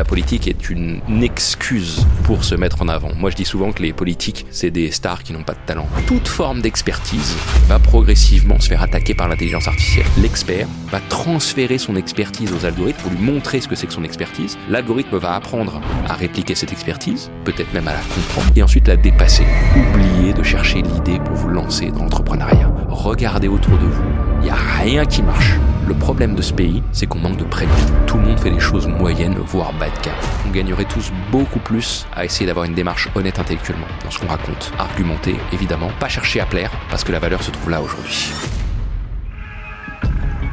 la politique est une excuse pour se mettre en avant. Moi, je dis souvent que les politiques, c'est des stars qui n'ont pas de talent. Toute forme d'expertise va progressivement se faire attaquer par l'intelligence artificielle. L'expert va transférer son expertise aux algorithmes pour lui montrer ce que c'est que son expertise. L'algorithme va apprendre à répliquer cette expertise, peut-être même à la comprendre, et ensuite la dépasser. Oubliez de chercher l'idée pour vous lancer dans l'entrepreneuriat. Regardez autour de vous. Il n'y a rien qui marche. Le problème de ce pays, c'est qu'on manque de prénom. Tout le monde fait des choses moyennes, voire bas de cas. On gagnerait tous beaucoup plus à essayer d'avoir une démarche honnête intellectuellement dans ce qu'on raconte. Argumenter, évidemment, pas chercher à plaire, parce que la valeur se trouve là aujourd'hui.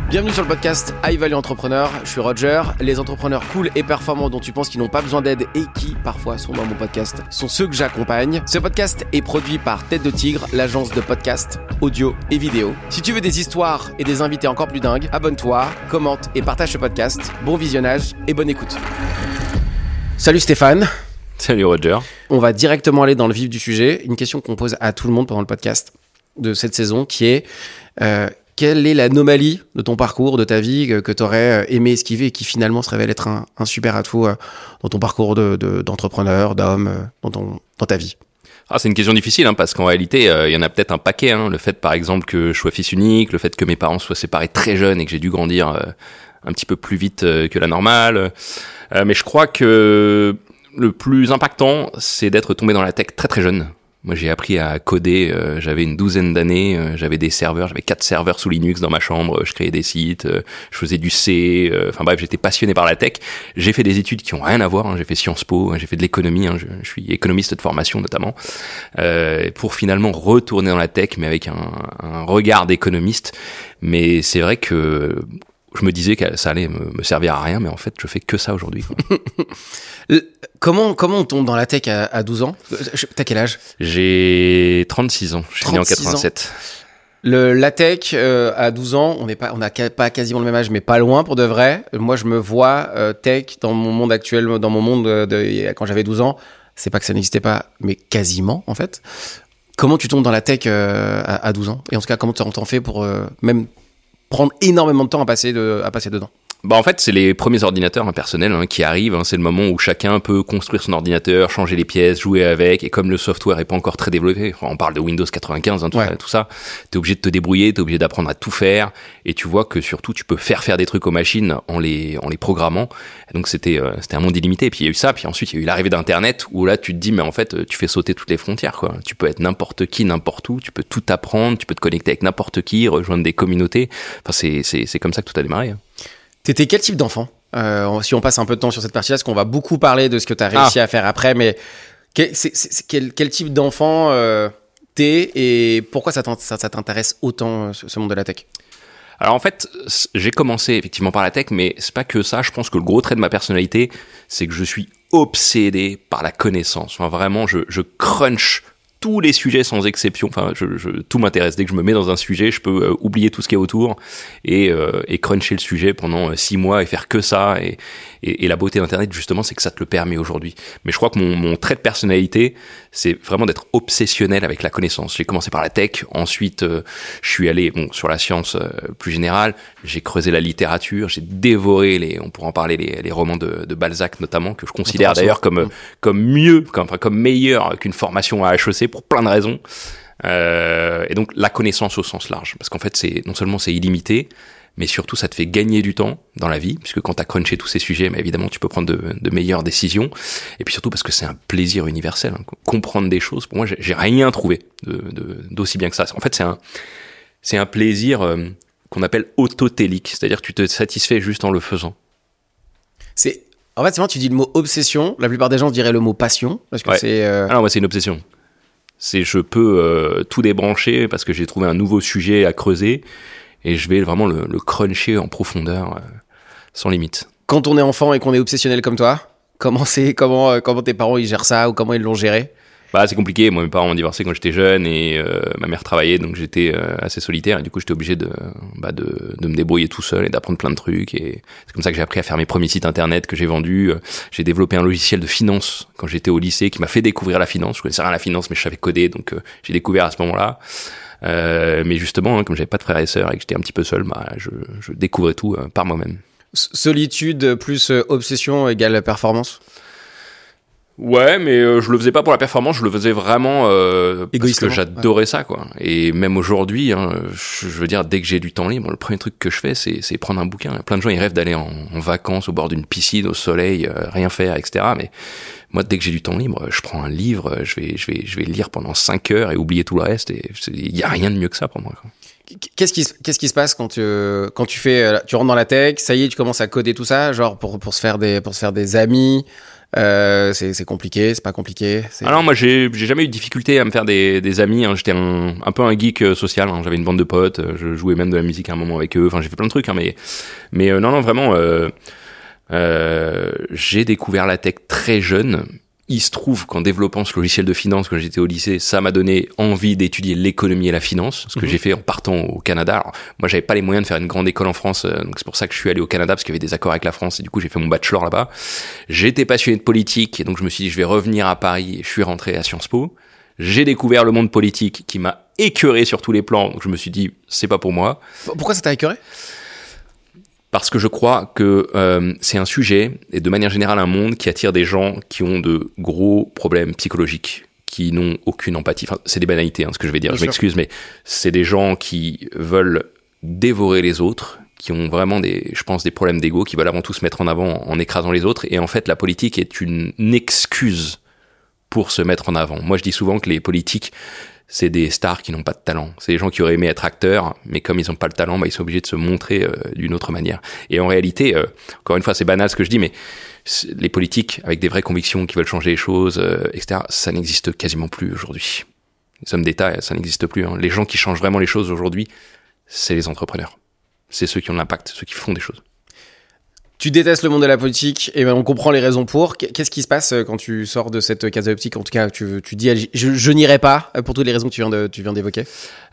Bienvenue sur le podcast High Value Entrepreneur. Je suis Roger. Les entrepreneurs cool et performants dont tu penses qu'ils n'ont pas besoin d'aide et qui parfois sont dans mon podcast sont ceux que j'accompagne. Ce podcast est produit par Tête de Tigre, l'agence de podcast audio et vidéo. Si tu veux des histoires et des invités encore plus dingues, abonne-toi, commente et partage ce podcast. Bon visionnage et bonne écoute. Salut Stéphane. Salut Roger. On va directement aller dans le vif du sujet. Une question qu'on pose à tout le monde pendant le podcast de cette saison qui est euh, quelle est l'anomalie de ton parcours, de ta vie, que, tu aurais euh, aimé esquiver et qui finalement se révèle être un, super atout euh, dans ton parcours d'entrepreneur, de, d'homme, euh, dans, dans ta vie? Ah, c'est une question difficile hein, parce qu'en réalité, il y en a peut-être un paquet. Hein. Le fait, par exemple, que je sois fils unique, le fait que mes parents soient séparés très jeunes et que j'ai dû grandir un petit peu plus vite que la normale. mais je crois que le plus impactant, c'est d'être tombé dans la tech très très jeune. Moi, j'ai appris à coder. Euh, j'avais une douzaine d'années. Euh, j'avais des serveurs. J'avais quatre serveurs sous Linux dans ma chambre. Je créais des sites. Euh, je faisais du C. Enfin bref, j'étais passionné par la tech. J'ai fait des études qui ont rien à voir. Hein. J'ai fait Sciences Po. Hein. J'ai fait de l'économie. Hein. Je, suis économiste de formation notamment. pour finalement retourner dans la tech, mais avec un, un regard d'économiste. Mais c'est vrai que je me disais que ça allait me, servir à rien, mais en fait, je fais que ça aujourd'hui. comment, comment on tombe dans la tech à, 12 ans? T'as quel âge? J'ai 36 ans. Je suis né en 87. Le, la tech euh, à 12 ans, on n'est pas, on n'a pas quasiment le même âge, mais pas loin pour de vrai. Moi, je me vois euh, tech dans mon monde actuel, dans mon monde de, quand j'avais 12 ans. C'est pas que ça n'existait pas, mais quasiment en fait. Comment tu tombes dans la tech euh, à, à, 12 ans? Et en tout cas, comment tu t'en fais pour même prendre énormément de temps à passer, à passer dedans. Bah en fait, c'est les premiers ordinateurs impersonnels hein, qui arrivent. Hein. c'est le moment où chacun peut construire son ordinateur, changer les pièces, jouer avec. Et comme le software est pas encore très développé, on parle de Windows 95, hein, tout, ça, tout ça, t'es obligé de te débrouiller, t'es obligé d'apprendre à tout faire. Et tu vois que surtout, tu peux faire faire des trucs aux machines en les en les programmant. donc c'était euh, c'était un monde illimité. Et puis il y a eu ça. Puis ensuite, il y a eu l'arrivée d'Internet où là, tu te dis, mais en fait, tu fais sauter toutes les frontières. Quoi. Tu peux être n'importe qui, n'importe où. Tu peux tout apprendre. Tu peux te connecter avec n'importe qui, rejoindre des communautés. Enfin, c'est c'est c'est comme ça que tout a démarré. T'étais quel type d'enfant? Euh, Si on passe un peu de temps sur cette partie-là, parce qu'on va beaucoup parler de ce que tu as réussi ah. à faire après, mais quel, quel, type d'enfant euh, t'es et pourquoi ça t'intéresse autant euh, ce monde de la tech? Alors en fait, j'ai commencé effectivement par la tech, mais c'est pas que ça. Je pense que le gros trait de ma personnalité, c'est que je suis obsédé par la connaissance. Enfin, vraiment, je, je crunch tous les sujets sans exception. Enfin, je, je, tout m'intéresse. Dès que je me mets dans un sujet, je peux euh, oublier tout ce qui est autour et, euh, et cruncher le sujet pendant euh, six mois et faire que ça. Et, et, et la beauté d'Internet, justement, c'est que ça te le permet aujourd'hui. Mais je crois que mon, mon trait de personnalité, c'est vraiment d'être obsessionnel avec la connaissance. J'ai commencé par la tech, ensuite je suis allé bon, sur la science plus générale, j'ai creusé la littérature, j'ai dévoré les, on pourra en parler, les, les romans de, de, Balzac notamment, que je considère d'ailleurs comme, comme mieux, comme, enfin, comme meilleur qu'une formation à HEC pour plein de raisons. Euh, et donc la connaissance au sens large, parce qu'en fait c'est non seulement c'est illimité, mais surtout ça te fait gagner du temps dans la vie, puisque quand tu as crunché tous ces sujets, mais évidemment tu peux prendre de, de, meilleures décisions, et puis surtout parce que c'est un plaisir universel. Hein. Comprendre des choses, pour moi j'ai rien trouvé d'aussi de, bien que ça. En fait c'est un, c'est un plaisir euh, qu'on appelle autotélique, c'est-à-dire que tu te satisfais juste en le faisant. C'est en fait, c'est vrai, tu dis le mot obsession. La plupart des gens diraient le mot passion, parce que c'est. Euh... Ah non, moi c'est une obsession. C'est je peux euh, tout débrancher parce que j'ai trouvé un nouveau sujet à creuser et je vais vraiment le, le cruncher en profondeur euh, sans limite. Quand on est enfant et qu'on est obsessionnel comme toi, comment c'est comment euh, comment tes parents ils gèrent ça ou comment ils l'ont géré? Bah, c'est compliqué. Moi, mes parents ont divorcé quand j'étais jeune et euh, ma mère travaillait, donc j'étais euh, assez solitaire. Et du coup, j'étais obligé de, bah, de, de, me débrouiller tout seul et d'apprendre plein de trucs. Et c'est comme ça que j'ai appris à faire mes premiers sites internet que j'ai vendus. J'ai développé un logiciel de finance quand j'étais au lycée qui m'a fait découvrir la finance. Je connaissais rien à la finance, mais je savais coder, donc euh, j'ai découvert à ce moment-là. Mais justement, hein, comme j'avais pas de frères et sœurs et que j'étais un petit peu seul, bah, je, je découvrais tout par moi-même. solitude plus obsession égale performance? Ouais, mais euh, je le faisais pas pour la performance, je le faisais vraiment euh, parce que j'adorais ça, quoi. Et même aujourd'hui, hein, je, veux dire, dès que j'ai du temps libre, le premier truc que je fais, c'est prendre un bouquin. Plein de gens, ils rêvent d'aller en, vacances au bord d'une piscine, au soleil, euh, rien faire, etc. Mais moi, dès que j'ai du temps libre, je prends un livre, je vais, je vais, je vais lire pendant 5 heures et oublier tout le reste. Et il y a rien de mieux que ça pour moi. Qu'est-ce qui, qu'est-ce qui se passe quand tu, quand tu fais, tu rentres dans la tech, ça y est, tu commences à coder tout ça, genre pour, pour se faire des, pour se faire des amis, euh, c'est compliqué, c'est pas compliqué. Alors ah moi j'ai jamais eu de difficulté à me faire des, des amis. Hein. J'étais un, un, peu un geek euh, social. Hein. J'avais une bande de potes. Euh, je jouais même de la musique à un moment avec eux. Enfin j'ai fait plein de trucs. Hein, mais mais euh, non non vraiment. J'ai découvert la tech très jeune il se trouve qu'en développant ce logiciel de finance quand j'étais au lycée, ça m'a donné envie d'étudier l'économie et la finance, ce que mhm. j'ai fait en partant au Canada. Alors, moi, j'avais pas les moyens de faire une grande école en France, euh, donc c'est pour ça que je suis allé au Canada parce qu'il y avait des accords avec la France et du coup j'ai fait mon bachelor là-bas. J'étais passionné de politique et donc je me suis dit je vais revenir à Paris et je suis rentré à Sciences Po. J'ai découvert le monde politique qui m'a écœuré sur tous les plans, donc je me suis dit c'est pas pour moi. Pourquoi ça t'a écœuré? Parce que je crois que euh, c'est un sujet, et de manière générale un monde, qui attire des gens qui ont de gros problèmes psychologiques, qui n'ont aucune empathie. Enfin, c'est des banalités, hein, ce que je vais dire, je m'excuse, mais c'est des gens qui veulent dévorer les autres, qui ont vraiment des, je pense, des problèmes d'ego, qui veulent avant tout se mettre en avant en écrasant les autres. Et en fait, la politique est une excuse pour se mettre en avant. Moi, je dis souvent que les politiques c'est des stars qui n'ont pas de talent. C'est des gens qui auraient aimé être acteurs, mais comme ils n'ont pas le talent, bah, ils sont obligés de se montrer euh, d'une autre manière. Et en réalité, euh, encore une fois, c'est banal ce que je dis, mais les politiques avec des vraies convictions qui veulent changer les choses, euh, etc., ça n'existe quasiment plus aujourd'hui. Les hommes d'État, ça n'existe plus. Hein. Les gens qui changent vraiment les choses aujourd'hui, c'est les entrepreneurs. C'est ceux qui ont l'impact, ceux qui font des choses. Tu détestes le monde de la politique, et ben on comprend les raisons pour. Qu'est-ce qui se passe euh, quand tu sors de cette case optique? En tout cas, tu, tu dis, je, je n'irai pas euh, pour toutes les raisons que tu viens de, tu viens d'évoquer.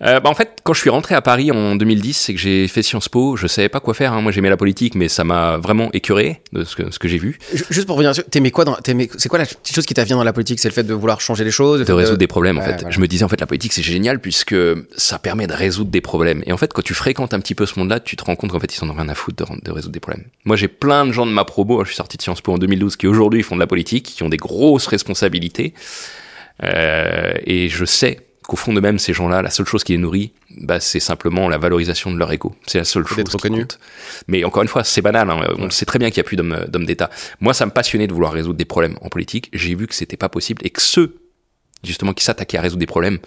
Euh, bah en fait, quand je suis rentré à Paris en 2010, c'est que j'ai fait Sciences Po. Je savais pas quoi faire. Hein. Moi, j'aimais la politique, mais ça m'a vraiment écœuré de ce que, ce que j'ai vu. Juste pour revenir, t'aimais quoi dans, c'est quoi la petite chose qui t'a vient dans la politique? C'est le fait de vouloir changer les choses, de, résoudre des problèmes. En fait, je me disais en fait la politique c'est génial puisque ça permet de résoudre des problèmes. Et en fait, quand tu fréquentes un petit peu ce monde-là, tu te rends compte qu'en fait ils s'en ont rien à foutre de, de résoudre des problèmes. Moi, j'ai plein de gens de ma je suis sorti de Sciences Po en 2012, qui aujourd'hui font de la politique, qui ont des grosses responsabilités. Euh, et je sais qu'au fond de même, ces gens-là, la seule chose qui les nourrit, bah, c'est simplement la valorisation de leur ego. C'est la seule chose qui compte. Mais encore une fois, c'est banal. Hein. On sait très bien qu'il n'y a plus d'hommes d'État. Moi, ça me passionnait de vouloir résoudre des problèmes en politique. J'ai vu que c'était pas possible et que ceux, justement, qui s'attaquaient à résoudre des problèmes,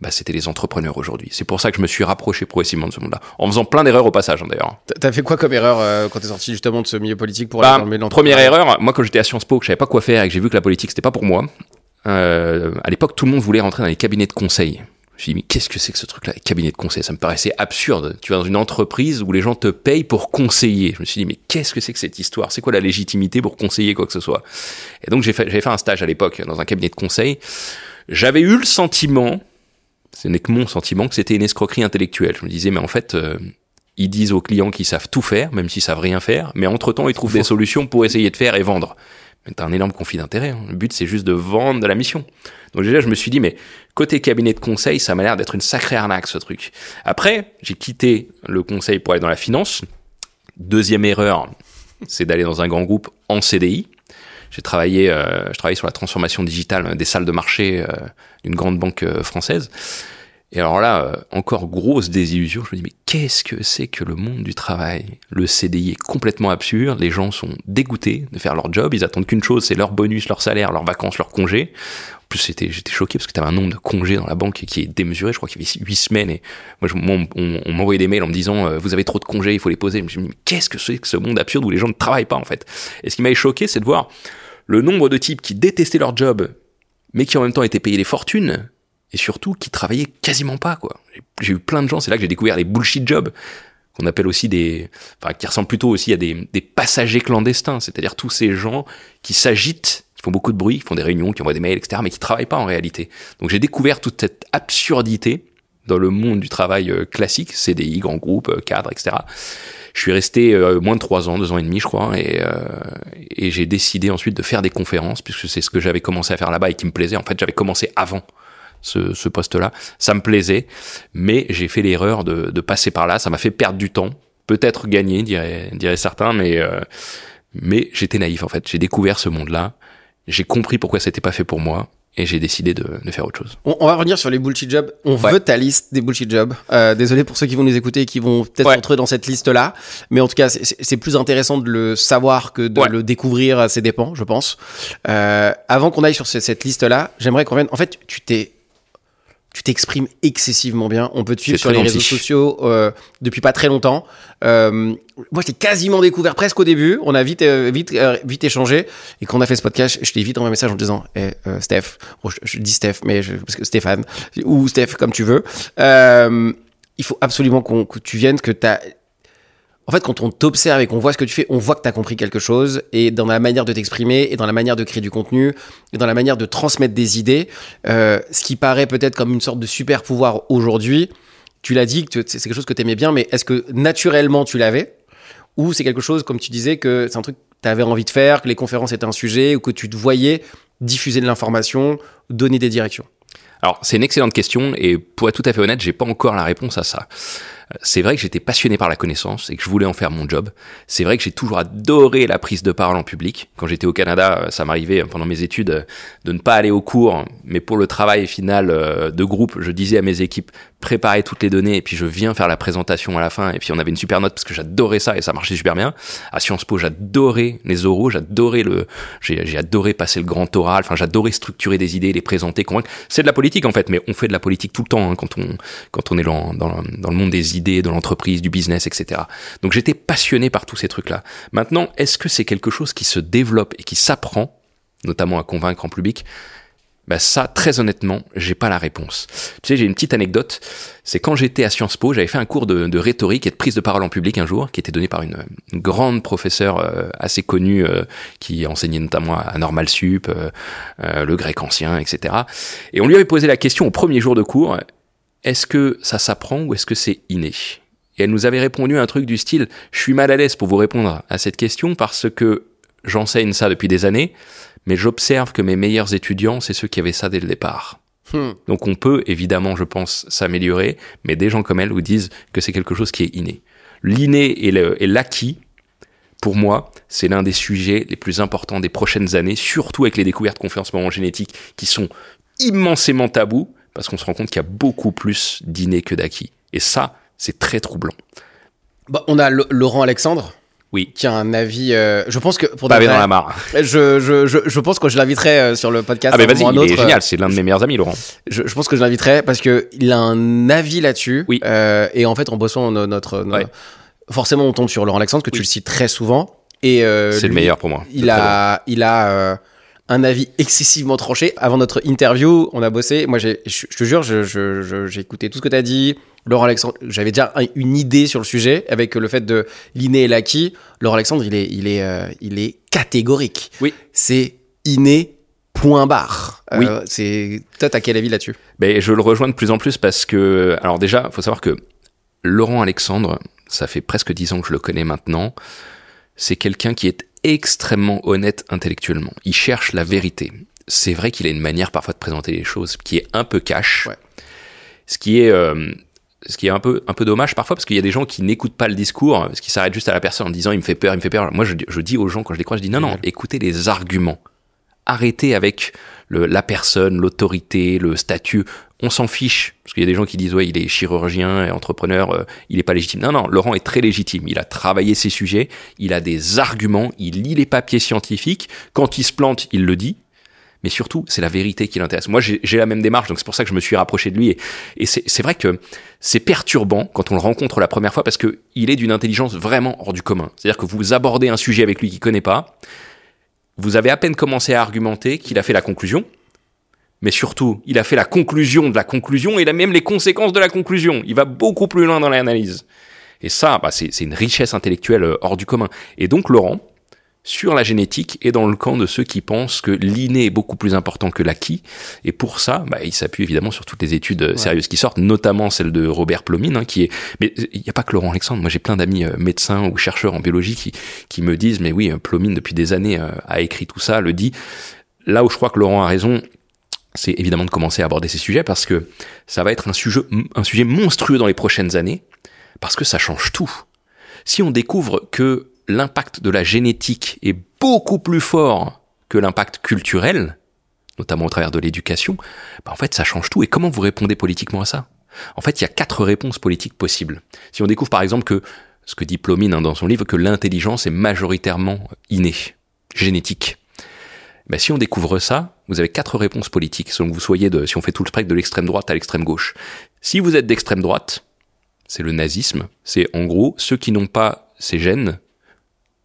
bah, c'était les entrepreneurs aujourd'hui. C'est pour ça que je me suis rapproché progressivement de ce monde-là, en faisant plein d'erreurs au passage hein, d'ailleurs. T'as fait quoi comme erreur euh, quand t'es sorti justement de ce milieu politique pour bah, aller dans Première erreur, moi quand j'étais à Sciences Po, que je savais pas quoi faire et que j'ai vu que la politique c'était pas pour moi. Euh, à l'époque, tout le monde voulait rentrer dans les cabinets de conseil. Je me suis dit, mais qu'est-ce que c'est que ce truc-là, les cabinets de conseil? Ça me paraissait absurde. Tu vas dans une entreprise où les gens te payent pour conseiller. Je me suis dit, mais qu'est-ce que c'est que cette histoire? C'est quoi la légitimité pour conseiller quoi que ce soit? Et donc, j'ai fait, fait un stage à l'époque dans un cabinet de conseil. J'avais eu le sentiment, ce n'est que mon sentiment, que c'était une escroquerie intellectuelle. Je me disais, mais en fait, euh, ils disent aux clients qu'ils savent tout faire, même s'ils savent rien faire, mais entre-temps, ils trouvent des solutions pour essayer de faire et vendre. Mais t'as un énorme conflit d'intérêt. Hein. Le but, c'est juste de vendre de la mission. Donc déjà, je me suis dit, mais côté cabinet de conseil, ça m'a l'air d'être une sacrée arnaque, ce truc. Après, j'ai quitté le conseil pour aller dans la finance. Deuxième erreur, c'est d'aller dans un grand groupe en CDI. J'ai travaillé, euh, je travaillais sur la transformation digitale des salles de marché euh, d'une grande banque euh, française. Et alors là, euh, encore grosse désillusion, je me dis, mais qu'est-ce que c'est que le monde du travail? Le CDI est complètement absurde, les gens sont dégoûtés de faire leur job, ils attendent qu'une chose, c'est leur bonus, leur salaire, leurs vacances, leurs congés. En plus, j'étais choqué parce que tu avais un nombre de congés dans la banque qui est démesuré, je crois qu'il y avait huit semaines, et moi, on, m'envoyait des mails en me disant, vous avez trop de congés, il faut les poser. Je me suis dit, mais qu'est-ce que c'est que ce monde absurde où les gens ne travaillent pas, en fait? Et ce qui m'avait choqué, c'est de voir le nombre de types qui détestaient leur job, mais qui en même temps étaient payés des fortunes, et surtout qui travaillaient quasiment pas, quoi. J'ai eu plein de gens, c'est là que j'ai découvert les bullshit jobs, qu'on appelle aussi des, enfin, qui ressemblent plutôt aussi à des, des passagers clandestins, c'est-à-dire tous ces gens qui s'agitent, qui font beaucoup de bruit, qui font des réunions, qui envoient des mails, etc., mais qui travaillent pas en réalité. Donc j'ai découvert toute cette absurdité dans le monde du travail euh, classique, CDI, grand groupe, euh, cadre, etc. Je suis resté euh, moins de trois ans, deux ans et demi, je crois, et, euh, et j'ai décidé ensuite de faire des conférences, puisque c'est ce que j'avais commencé à faire là-bas et qui me plaisait. En fait, j'avais commencé avant ce, ce poste-là. Ça me plaisait, mais j'ai fait l'erreur de, de passer par là. Ça m'a fait perdre du temps peut-être gagné, dirait, dirait certains, mais, euh, mais j'étais naïf en fait. J'ai découvert ce monde-là, j'ai compris pourquoi c'était pas fait pour moi, et j'ai décidé de, de, faire autre chose. On, on, va revenir sur les bullshit jobs. On veut ta liste des bullshit jobs. Euh, désolé pour ceux qui vont nous écouter et qui vont peut-être ouais. retrouver dans cette liste-là, mais en tout cas, c'est plus intéressant de le savoir que de ouais. le découvrir à ses dépens, je pense. Euh, avant qu'on aille sur cette, cette liste-là, j'aimerais qu'on vienne. En fait, tu t'es tu t'exprimes excessivement bien. On peut te suivre sur les réseaux sociaux euh, depuis pas très longtemps. Euh, moi, je t'ai quasiment découvert presque au début. On a vite, euh, vite, euh, vite échangé. Et quand on a fait ce podcast, je t'ai vite envoyé un message en te disant hey, euh, Steph, je, dis Steph, mais je, parce que Stéphane, ou Steph, comme tu veux. il faut absolument qu'on que tu viennes, que tu as en fait, quand on t'observe et qu'on voit ce que tu fais, on voit que tu as compris quelque chose, et dans la manière de t'exprimer, et dans la manière de créer du contenu, et dans la manière de transmettre des idées, euh, ce qui paraît peut-être comme une sorte de super pouvoir aujourd'hui, tu l'as dit, que c'est quelque chose que tu aimais bien, mais est-ce que naturellement tu l'avais? Ou c'est quelque chose, comme tu disais, que c'est un truc que tu avais envie de faire, que les conférences étaient un sujet, ou que tu te voyais diffuser de l'information, donner des directions? Alors, c'est une excellente question et pour être tout à fait honnête, j'ai pas encore la réponse à ça. C'est vrai que j'étais passionné par la connaissance et que je voulais en faire mon job. C'est vrai que j'ai toujours adoré la prise de parole en public. Quand j'étais au Canada, ça m'arrivait pendant mes études de ne pas aller au cours, mais pour le travail final de groupe, je disais à mes équipes préparez toutes les données et puis je viens faire la présentation à la fin et puis on avait une super note parce que j'adorais ça et ça marchait super bien. À Sciences Po, j'adorais les oraux, j'adorais le j'ai adoré passer le grand oral, enfin j'adorais structurer des idées, les présenter, convaincre. C'est de la politique en fait, mais on fait de la politique tout le temps hein, quand on quand on est dans, dans, dans le monde des de l'entreprise, du business, etc. Donc j'étais passionné par tous ces trucs-là. Maintenant, est-ce que c'est quelque chose qui se développe et qui s'apprend, notamment à convaincre en public? Bah ça, très honnêtement, j'ai pas la réponse. Tu sais, j'ai une petite anecdote. C'est quand j'étais à Sciences Po, j'avais fait un cours de, rhétorique et de prise de parole en public un jour, qui était donné par une, une grande professeure euh, assez connue, euh, qui enseignait notamment à Normal Sup, euh, le grec ancien, etc. Et on lui avait posé la question au premier jour de cours est-ce que ça s'apprend ou est-ce que c'est inné? Et elle nous avait répondu un truc du style je suis mal à l'aise pour vous répondre à cette question parce que j'enseigne ça depuis des années mais j'observe que mes meilleurs étudiants, c'est ceux qui avaient ça dès le départ. Hmm. Donc on peut évidemment, je pense, s'améliorer, mais des gens comme elle vous disent que c'est quelque chose qui est inné. L'inné et l'acquis, pour moi, c'est l'un des sujets les plus importants des prochaines années, surtout avec les découvertes qu'on fait en ce moment génétiques, qui sont immensément tabous, parce qu'on se rend compte qu'il y a beaucoup plus d'inné que d'acquis. Et ça, c'est très troublant. Bah, on a Laurent Alexandre, oui. Qui a un avis. Euh, je pense que pour pas dans la mare. Je, je, je, je pense que je l'inviterai euh, sur le podcast. Ah, mais vas-y, il autre, est génial. C'est l'un de mes meilleurs amis, Laurent. Je, je pense que je l'inviterai parce que il a un avis là-dessus. Oui. Euh, et en fait, en bossant notre. notre ouais. Forcément, on tombe sur Laurent Alexandre, que oui. tu le cites très souvent. Et euh, c'est le meilleur pour moi. Il a, il a euh, un avis excessivement tranché. Avant notre interview, on a bossé. Moi, j'ai, je, te jure, j'ai écouté tout ce que tu as dit. Laurent Alexandre, j'avais déjà une idée sur le sujet avec le fait de l'inné et l'acquis. Laurent Alexandre, il est, il est, euh, il est catégorique. Oui. C'est inné. Point barre. Oui. Euh, c'est toi, t'as quel avis là-dessus? Ben, je le rejoins de plus en plus parce que, alors déjà, faut savoir que Laurent Alexandre, ça fait presque dix ans que je le connais maintenant. C'est quelqu'un qui est extrêmement honnête intellectuellement. Il cherche la vérité. C'est vrai qu'il a une manière parfois de présenter les choses qui est un peu cash. Ouais. Ce qui est euh, ce qui est un peu un peu dommage parfois parce qu'il y a des gens qui n'écoutent pas le discours, parce qu'ils s'arrêtent juste à la personne en disant il me fait peur, il me fait peur. Moi je, je dis aux gens quand je les crois, je dis non non, écoutez les arguments. Arrêtez avec le, la personne, l'autorité, le statut. On s'en fiche parce qu'il y a des gens qui disent ouais il est chirurgien et entrepreneur, euh, il est pas légitime. Non non, Laurent est très légitime. Il a travaillé ses sujets, il a des arguments, il lit les papiers scientifiques. Quand il se plante, il le dit mais surtout, c'est la vérité qui l'intéresse. Moi, j'ai la même démarche, donc c'est pour ça que je me suis rapproché de lui. Et, et c'est vrai que c'est perturbant quand on le rencontre la première fois parce que il est d'une intelligence vraiment hors du commun. C'est-à-dire que vous abordez un sujet avec lui qu'il connaît pas, vous avez à peine commencé à argumenter qu'il a fait la conclusion, mais surtout, il a fait la conclusion de la conclusion et il a même les conséquences de la conclusion. Il va beaucoup plus loin dans l'analyse. Et ça, bah, c'est une richesse intellectuelle hors du commun. Et donc, Laurent, sur la génétique et dans le camp de ceux qui pensent que l'inné est beaucoup plus important que l'acquis. Et pour ça, bah, il s'appuie évidemment sur toutes les études ouais. sérieuses qui sortent, notamment celle de Robert Plomine, hein, qui est. Mais il n'y a pas que Laurent Alexandre. Moi, j'ai plein d'amis euh, médecins ou chercheurs en biologie qui, qui me disent, mais oui, Plomine depuis des années euh, a écrit tout ça, le dit. Là où je crois que Laurent a raison, c'est évidemment de commencer à aborder ces sujets parce que ça va être un sujet, un sujet monstrueux dans les prochaines années parce que ça change tout Si on découvre que l'impact de la génétique est beaucoup plus fort que l'impact culturel, notamment au travers de l'éducation, bah en fait ça change tout. Et comment vous répondez politiquement à ça? En fait, il y a quatre réponses politiques possibles. Si on découvre par exemple que, ce que dit Plomine hein, dans son livre, que l'intelligence est majoritairement innée, génétique. Ben, si on découvre ça, vous avez quatre réponses politiques, selon que vous soyez de, si on fait tout le spectre de l'extrême droite à l'extrême gauche. Si vous êtes d'extrême droite, c'est le nazisme. C'est en gros ceux qui n'ont pas ces gènes,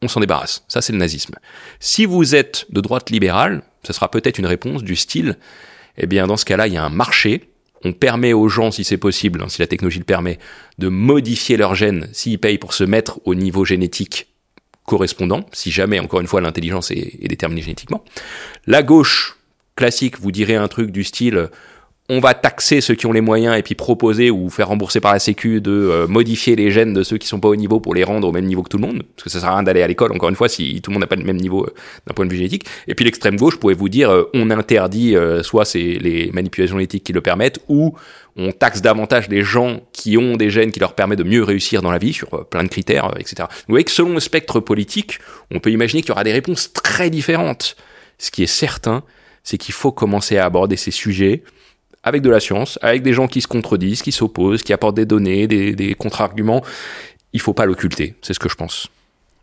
on s'en débarrasse. Ça, c'est le nazisme. Si vous êtes de droite libérale, ce sera peut-être une réponse du style, eh bien, dans ce cas-là, il y a un marché. On permet aux gens, si c'est possible, hein, si la technologie le permet, de modifier leurs gènes s'ils payent pour se mettre au niveau génétique correspondant, si jamais, encore une fois, l'intelligence est, est déterminée génétiquement. La gauche classique vous dirait un truc du style on va taxer ceux qui ont les moyens et puis proposer ou faire rembourser par la Sécu de euh, modifier les gènes de ceux qui sont pas au niveau pour les rendre au même niveau que tout le monde, parce que ça sert à rien d'aller à l'école, encore une fois, si tout le monde n'a pas le même niveau euh, d'un point de vue génétique. Et puis l'extrême gauche pourrait vous dire, euh, on interdit soit c'est les manipulations génétiques qui le permettent, ou on taxe davantage les gens qui ont des gènes qui leur permettent de mieux réussir dans la vie sur plein de critères, etc. Vous voyez que selon le spectre politique, on peut imaginer qu'il y aura des réponses très différentes. Ce qui est certain, c'est qu'il faut commencer à aborder ces sujets avec de la science, avec des gens qui se contredisent, qui s'opposent, qui apportent des données, des, des contre-arguments. Il faut pas l'occulter, c'est ce que je pense.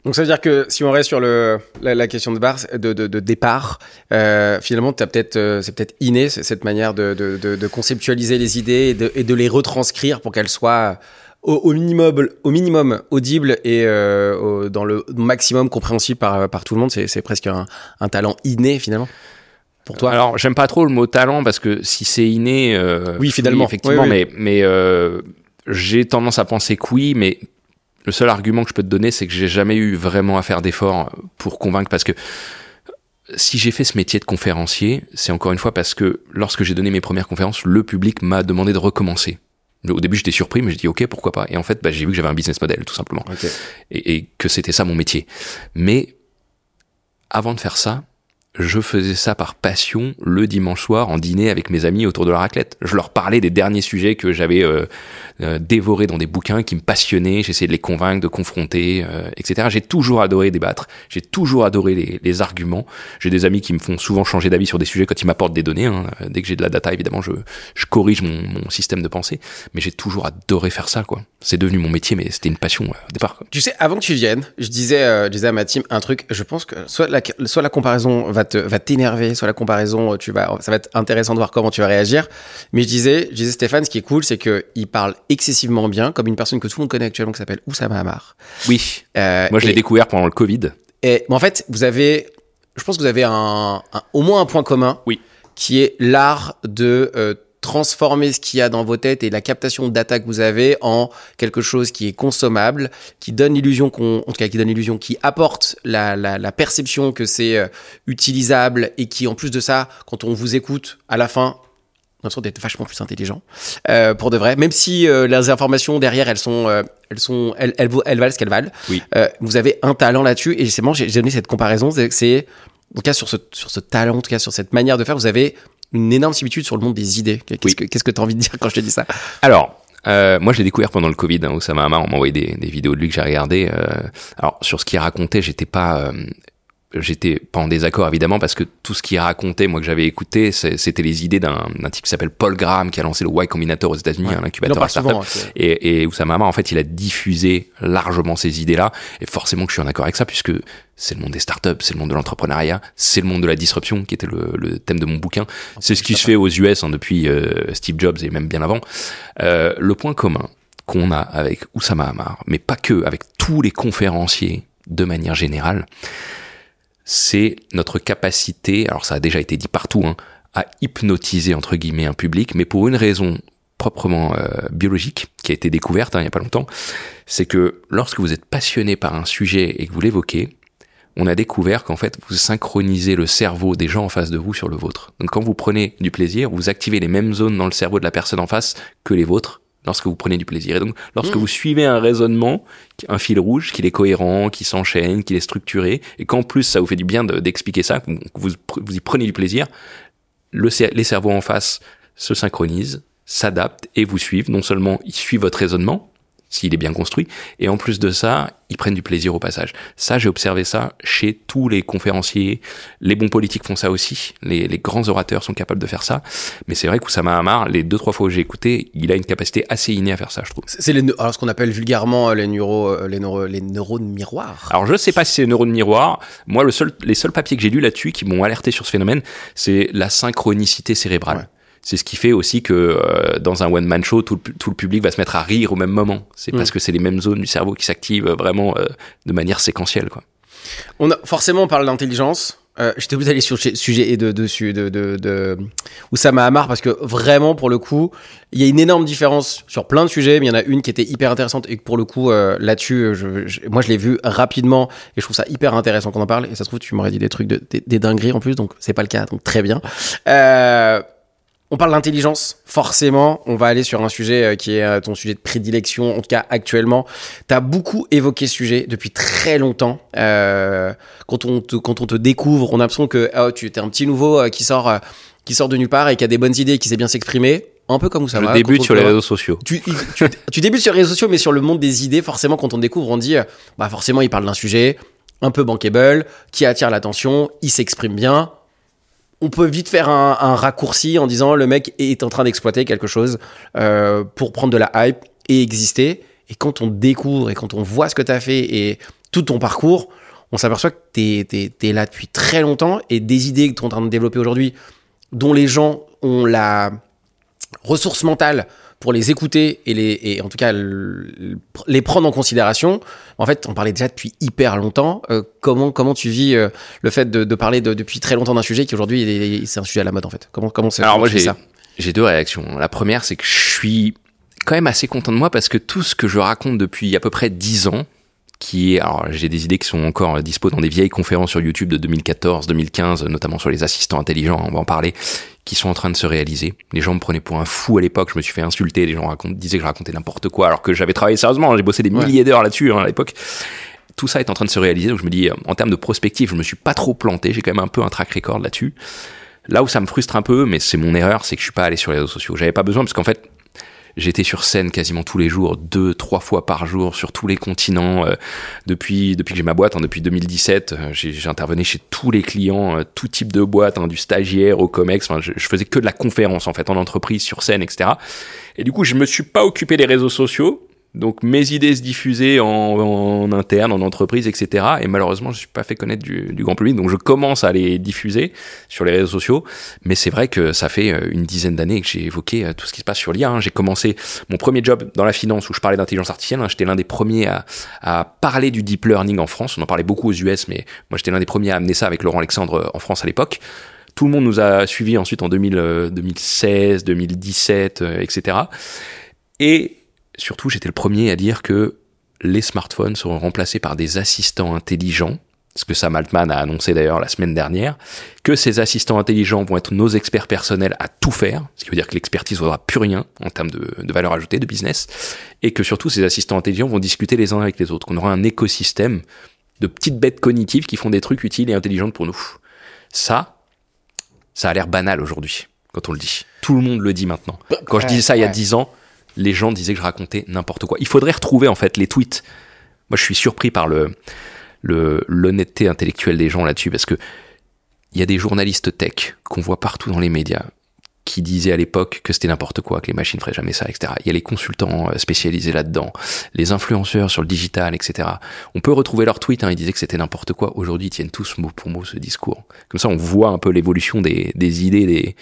Donc ça veut dire que si on reste sur la, question de, bar, de, départ, euh, finalement, peut-être, euh, c'est peut-être inné cette manière de, conceptualiser les idées et de, les retranscrire pour qu'elles soient au, minimum, au audibles et euh, dans le maximum compréhensible par, tout le monde. C'est presque un talent inné finalement toi Alors, j'aime pas trop le mot talent parce que si c'est inné, euh, oui, finalement, effectivement, mais mais euh, j'ai tendance à penser que oui, mais le seul argument que je peux te donner, c'est que j'ai jamais eu vraiment à faire d'efforts pour convaincre parce que si j'ai fait ce métier de conférencier, c'est encore une fois parce que lorsque j'ai donné mes premières conférences, le public m'a demandé de recommencer. Au début, j'étais surpris, mais j'ai dit ok, pourquoi pas. Et en fait, bah, j'ai vu que j'avais un business model, tout simplement, et, et que c'était ça mon métier. Mais avant de faire ça, je faisais ça par passion le dimanche soir en dîner avec mes amis autour de la raclette. Je leur parlais des derniers sujets que j'avais euh, euh, dévorés dans des bouquins qui me passionnaient. J'essayais de les convaincre, de confronter, euh, etc. J'ai toujours adoré débattre. J'ai toujours adoré les, les arguments. J'ai des amis qui me font souvent changer d'avis sur des sujets quand ils m'apportent des données. Hein. Dès que j'ai de la data, évidemment, je, je corrige mon, mon, système de pensée. Mais j'ai toujours adoré faire ça, quoi. C'est devenu mon métier, mais c'était une passion au départ. Quoi. Tu sais, avant que tu viennes, je disais, je disais à ma team un truc. Je pense que soit la, soit la comparaison va va t'énerver sur la comparaison. Tu vas, ça va être intéressant de voir comment tu vas réagir. Mais je disais, je disais Stéphane, ce qui est cool, c'est que il parle excessivement bien, comme une personne que tout le monde connaît actuellement, qui s'appelle Oussama Hamar. Oui. Euh, Moi, je l'ai découvert pendant le Covid. Et en fait, vous avez, je pense que vous avez un, au moins un point commun. Oui. Qui est l'art de euh, transformer ce qu'il y a dans vos têtes et la captation de data que vous avez en quelque chose qui est consommable, qui donne l'illusion qu'on, en tout cas qui donne l'illusion, qui apporte la, la, la perception que c'est euh, utilisable et qui en plus de ça, quand on vous écoute à la fin, l'impression d'être vachement plus intelligent euh, pour de vrai même si euh, les informations derrière elles sont euh, elles sont elles, elles, elles valent ce qu'elles valent oui. Euh, vous avez un talent là-dessus et c'est bon j'ai donné cette comparaison c'est en tout cas sur ce sur ce talent en tout cas sur cette manière de faire vous avez une énorme similitude sur le monde des idées. Qu'est-ce oui. que qu'est-ce que tu as envie de dire quand je te dis ça? Alors, euh, moi, je l'ai découvert pendant le Covid. Hein, Oussama Hamar, on m'a envoyé des, des, vidéos de lui que j'ai regardé. Euh, alors, sur ce qu'il racontait, j'étais pas, euh, j'étais pas en désaccord évidemment parce que tout ce qu'il racontait, moi que j'avais écouté, c'était les idées d'un type qui s'appelle Paul Graham qui a lancé le Y Combinator aux États-Unis, ouais. un incubateur à startup. Et, et Oussama Hamar, en fait, il a diffusé largement ces idées-là. Et forcément que je suis en accord avec ça puisque c'est le monde des startups, c'est le monde de l'entrepreneuriat, c'est le monde de la disruption qui était le, le thème de mon bouquin. C'est ce qui se fait aux US hein, depuis euh, Steve Jobs et même bien avant. Euh, le point commun qu'on a avec Oussama Hamar, mais pas que, avec tous les conférenciers de manière générale, c'est notre capacité, alors ça a déjà été dit partout, hein, à hypnotiser entre guillemets un public, mais pour une raison proprement euh, biologique qui a été découverte hein, il n'y a pas longtemps, c'est que lorsque vous êtes passionné par un sujet et que vous l'évoquez, on a découvert qu'en fait, vous synchronisez le cerveau des gens en face de vous sur le vôtre. Donc quand vous prenez du plaisir, vous activez les mêmes zones dans le cerveau de la personne en face que les vôtres lorsque vous prenez du plaisir. Et donc, lorsque mmh. vous suivez un raisonnement, un fil rouge, qu'il est cohérent, qui s'enchaîne, qu'il est structuré, et qu'en plus ça vous fait du bien d'expliquer ça, que vous, vous y prenez du plaisir, le, les cerveaux en face se synchronisent, s'adaptent et vous suivent. Non seulement ils suivent votre raisonnement, s'il est bien construit. Et en plus de ça, ils prennent du plaisir au passage. Ça, j'ai observé ça chez tous les conférenciers. Les bons politiques font ça aussi. Les, les grands orateurs sont capables de faire ça. Mais c'est vrai qu'Oussama Hamar, les deux, trois fois où j'ai écouté, il a une capacité assez innée à faire ça, je trouve. C'est les, alors ce qu'on appelle vulgairement euh, les, neuro, euh, les, neuro, les neurones miroirs. Alors je sais pas si c'est neurones miroirs. Moi, le seul, les seuls papiers que j'ai lus là-dessus qui m'ont alerté sur ce phénomène, c'est la synchronicité cérébrale. Ouais. C'est ce qui fait aussi que euh, dans un one-man show, tout le, tout le public va se mettre à rire au même moment. C'est parce Mm. que c'est les mêmes zones du cerveau qui s'activent euh, vraiment euh, de manière séquentielle. Quoi. On a, forcément, on parle d'intelligence. Euh, J'étais obligé d'aller sur le sujet et de, dessus de, de, de Oussama Hamar parce que vraiment, pour le coup, il y a une énorme différence sur plein de sujets, mais il y en a une qui était hyper intéressante et que pour le coup, euh, là-dessus, euh, je, je- moi, je l'ai vu rapidement et je trouve ça hyper intéressant qu'on en parle. Et ça se trouve, tu m'aurais dit des trucs, de, des, des dingueries en plus, donc c'est pas le cas, donc très bien. Euh, on parle d'intelligence, forcément, on va aller sur un sujet euh, qui est euh, ton sujet de prédilection, en tout cas actuellement. Tu as beaucoup évoqué ce sujet depuis très longtemps. Euh, quand, on te, quand on te découvre, on a l'impression que oh, tu es un petit nouveau euh, qui, sort, qui sort de nulle part et qui a des bonnes idées et qui sait bien s'exprimer. Un peu comme ça Je va. débute sur les réseaux sociaux. Tu, tu, tu débutes sur les réseaux sociaux, mais sur le monde des idées, forcément, quand on découvre, on dit, bah forcément, il parle d'un sujet un peu bankable, qui attire l'attention, il s'exprime bien. On peut vite faire un, raccourci en disant le mec est en train d'exploiter quelque chose euh, pour prendre de la hype et exister. Et quand on découvre et quand on voit ce que tu as fait et tout ton parcours, on s'aperçoit que tu es, là depuis très longtemps et des idées que tu es en train de développer aujourd'hui, dont les gens ont la ressource mentale pour les écouter et, les, et en tout cas le- les prendre en considération. En fait, on parlait déjà depuis hyper longtemps. Euh, comment, comment tu vis euh, le fait de, de parler de- depuis très longtemps d'un sujet qui aujourd'hui c'est un sujet à la mode en fait? Comment, comment c'est Alors moi j'ai j'ai deux réactions. La première c'est que je suis quand même assez content de moi parce que tout ce que je raconte depuis à peu près 10 ans, qui est alors j'ai des idées qui sont encore dispo dans des vieilles conférences sur YouTube de 2014, 2015, notamment sur les assistants intelligents, on va en parler, qui sont en train de se réaliser. Les gens me prenaient pour un fou à l'époque, je me suis fait insulter, les gens racontent, disaient que je racontais n'importe quoi alors que j'avais travaillé sérieusement, j'ai bossé des Ouais. milliers d'heures là-dessus hein, à l'époque. Tout ça est en train de se réaliser, donc je me dis, euh, en termes de prospective, je me suis pas trop planté, j'ai quand même un peu un track record là-dessus. Là où ça me frustre un peu, mais c'est mon erreur, c'est que je suis pas allé sur les réseaux sociaux. J'avais pas besoin parce qu'en fait, j'étais sur scène quasiment tous les jours, deux, trois fois par jour, sur tous les continents. euh, depuis depuis que j'ai ma boîte, hein, depuis 2017, euh, j'intervenais chez tous les clients, euh, tout type de boîte, hein, du stagiaire au comex. Enfin, je, je faisais que de la conférence en fait en entreprise, sur scène, etc. Et du coup, je me suis pas occupé des réseaux sociaux. Donc mes idées se diffusaient en, en interne, en entreprise, etc. Et malheureusement, je suis pas fait connaître du, du grand public. Donc je commence à les diffuser sur les réseaux sociaux. Mais c'est vrai que ça fait euh, une dizaine d'années que j'ai évoqué euh, tout ce qui se passe sur l'IA. hein. J'ai commencé mon premier job dans la finance où je parlais d'intelligence artificielle. hein. J'étais l'un des premiers à, à parler du deep learning en France. On en parlait beaucoup aux US, mais moi j'étais l'un des premiers à amener ça avec Laurent Alexandre euh, en France à l'époque. Tout le monde nous a suivis ensuite en 2000, euh, 2016, 2017, euh, etc. Et surtout, j'étais le premier à dire que les smartphones seront remplacés par des assistants intelligents, ce que Sam Altman a annoncé d'ailleurs la semaine dernière, que ces assistants intelligents vont être nos experts personnels à tout faire, ce qui veut dire que l'expertise ne vaudra plus rien en termes de, de valeur ajoutée, de business, et que surtout ces assistants intelligents vont discuter les uns avec les autres, qu'on aura un écosystème de petites bêtes cognitives qui font des trucs utiles et intelligents pour nous. Ça, ça a l'air banal aujourd'hui, quand on le dit. Tout le monde le dit maintenant. Quand je disais ça il y a. 10 ans, les gens disaient que je racontais n'importe quoi. Il faudrait retrouver en fait les tweets. Moi, je suis surpris par le l'honnêteté intellectuelle des gens là-dessus parce que il y a des journalistes tech qu'on voit partout dans les médias qui disaient à l'époque que c'était n'importe quoi, que les machines feraient jamais ça, etc. Il y a les consultants euh, spécialisés là-dedans, les influenceurs sur le digital, etc. On peut retrouver leurs tweets, hein, ils disaient que c'était n'importe quoi. Aujourd'hui, ils tiennent tous mot pour mot ce discours. Comme ça, on voit un peu l'évolution des, idées des,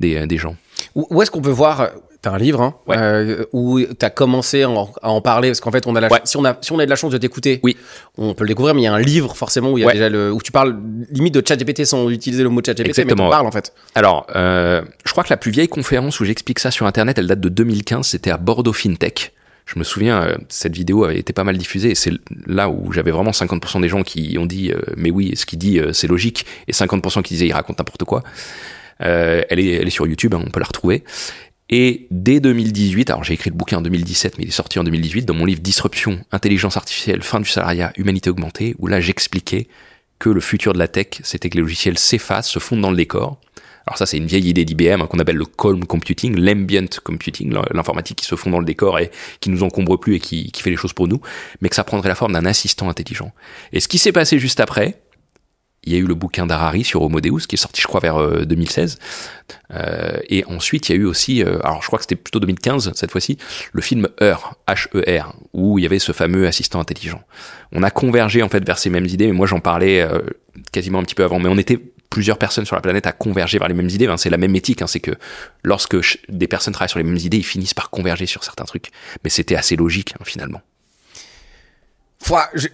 des, euh, des gens. Où, où est-ce qu'on peut voir T'as un livre hein, Ouais. euh, où t'as commencé à en, à en parler parce qu'en fait on a la Ouais. si on a si on a de la chance de t'écouter, Oui. on peut le découvrir. Mais il y a un livre forcément où il y a Ouais. déjà le où tu parles limite de ChatGPT sans utiliser le mot ChatGPT, mais Exactement, tu ouais. parles en fait. Alors, euh, je crois que la plus vieille conférence où j'explique ça sur Internet, elle date de 2015, c'était à Bordeaux FinTech. Je me souviens, euh, cette vidéo avait été pas mal diffusée et c'est là où j'avais vraiment 50% des gens qui ont dit euh, mais oui, ce qu'il dit c'est logique et 50% qui disaient il raconte n'importe quoi. Euh, elle, est, elle est sur YouTube, hein, on peut la retrouver. Et dès 2018, alors j'ai écrit le bouquin en 2017, mais il est sorti en 2018 dans mon livre Disruption, intelligence artificielle, fin du salariat, humanité augmentée, où là j'expliquais que le futur de la tech, c'était que les logiciels s'effacent, se fondent dans le décor, Alors ça, c'est une vieille idée d'IBM hein, qu'on appelle le calm computing, l'ambient computing, l'informatique qui se fond dans le décor et qui nous encombre plus et qui, qui fait les choses pour nous, mais que ça prendrait la forme d'un assistant intelligent. Et ce qui s'est passé juste après, il y a eu le bouquin d'Harari sur Homo Deus qui est sorti je crois vers 2016 euh, euh, et ensuite il y a eu aussi euh, alors je crois que c'était plutôt 2015 cette fois-ci le film Heur H E où il y avait ce fameux assistant intelligent on a convergé en fait vers ces mêmes idées mais moi j'en parlais euh, quasiment un petit peu avant mais on était plusieurs personnes sur la planète à converger vers les mêmes idées. C'est la même éthique, hein, c'est que lorsque des personnes travaillent sur les mêmes idées, ils finissent par converger sur certains trucs. Mais c'était assez logique hein, finalement.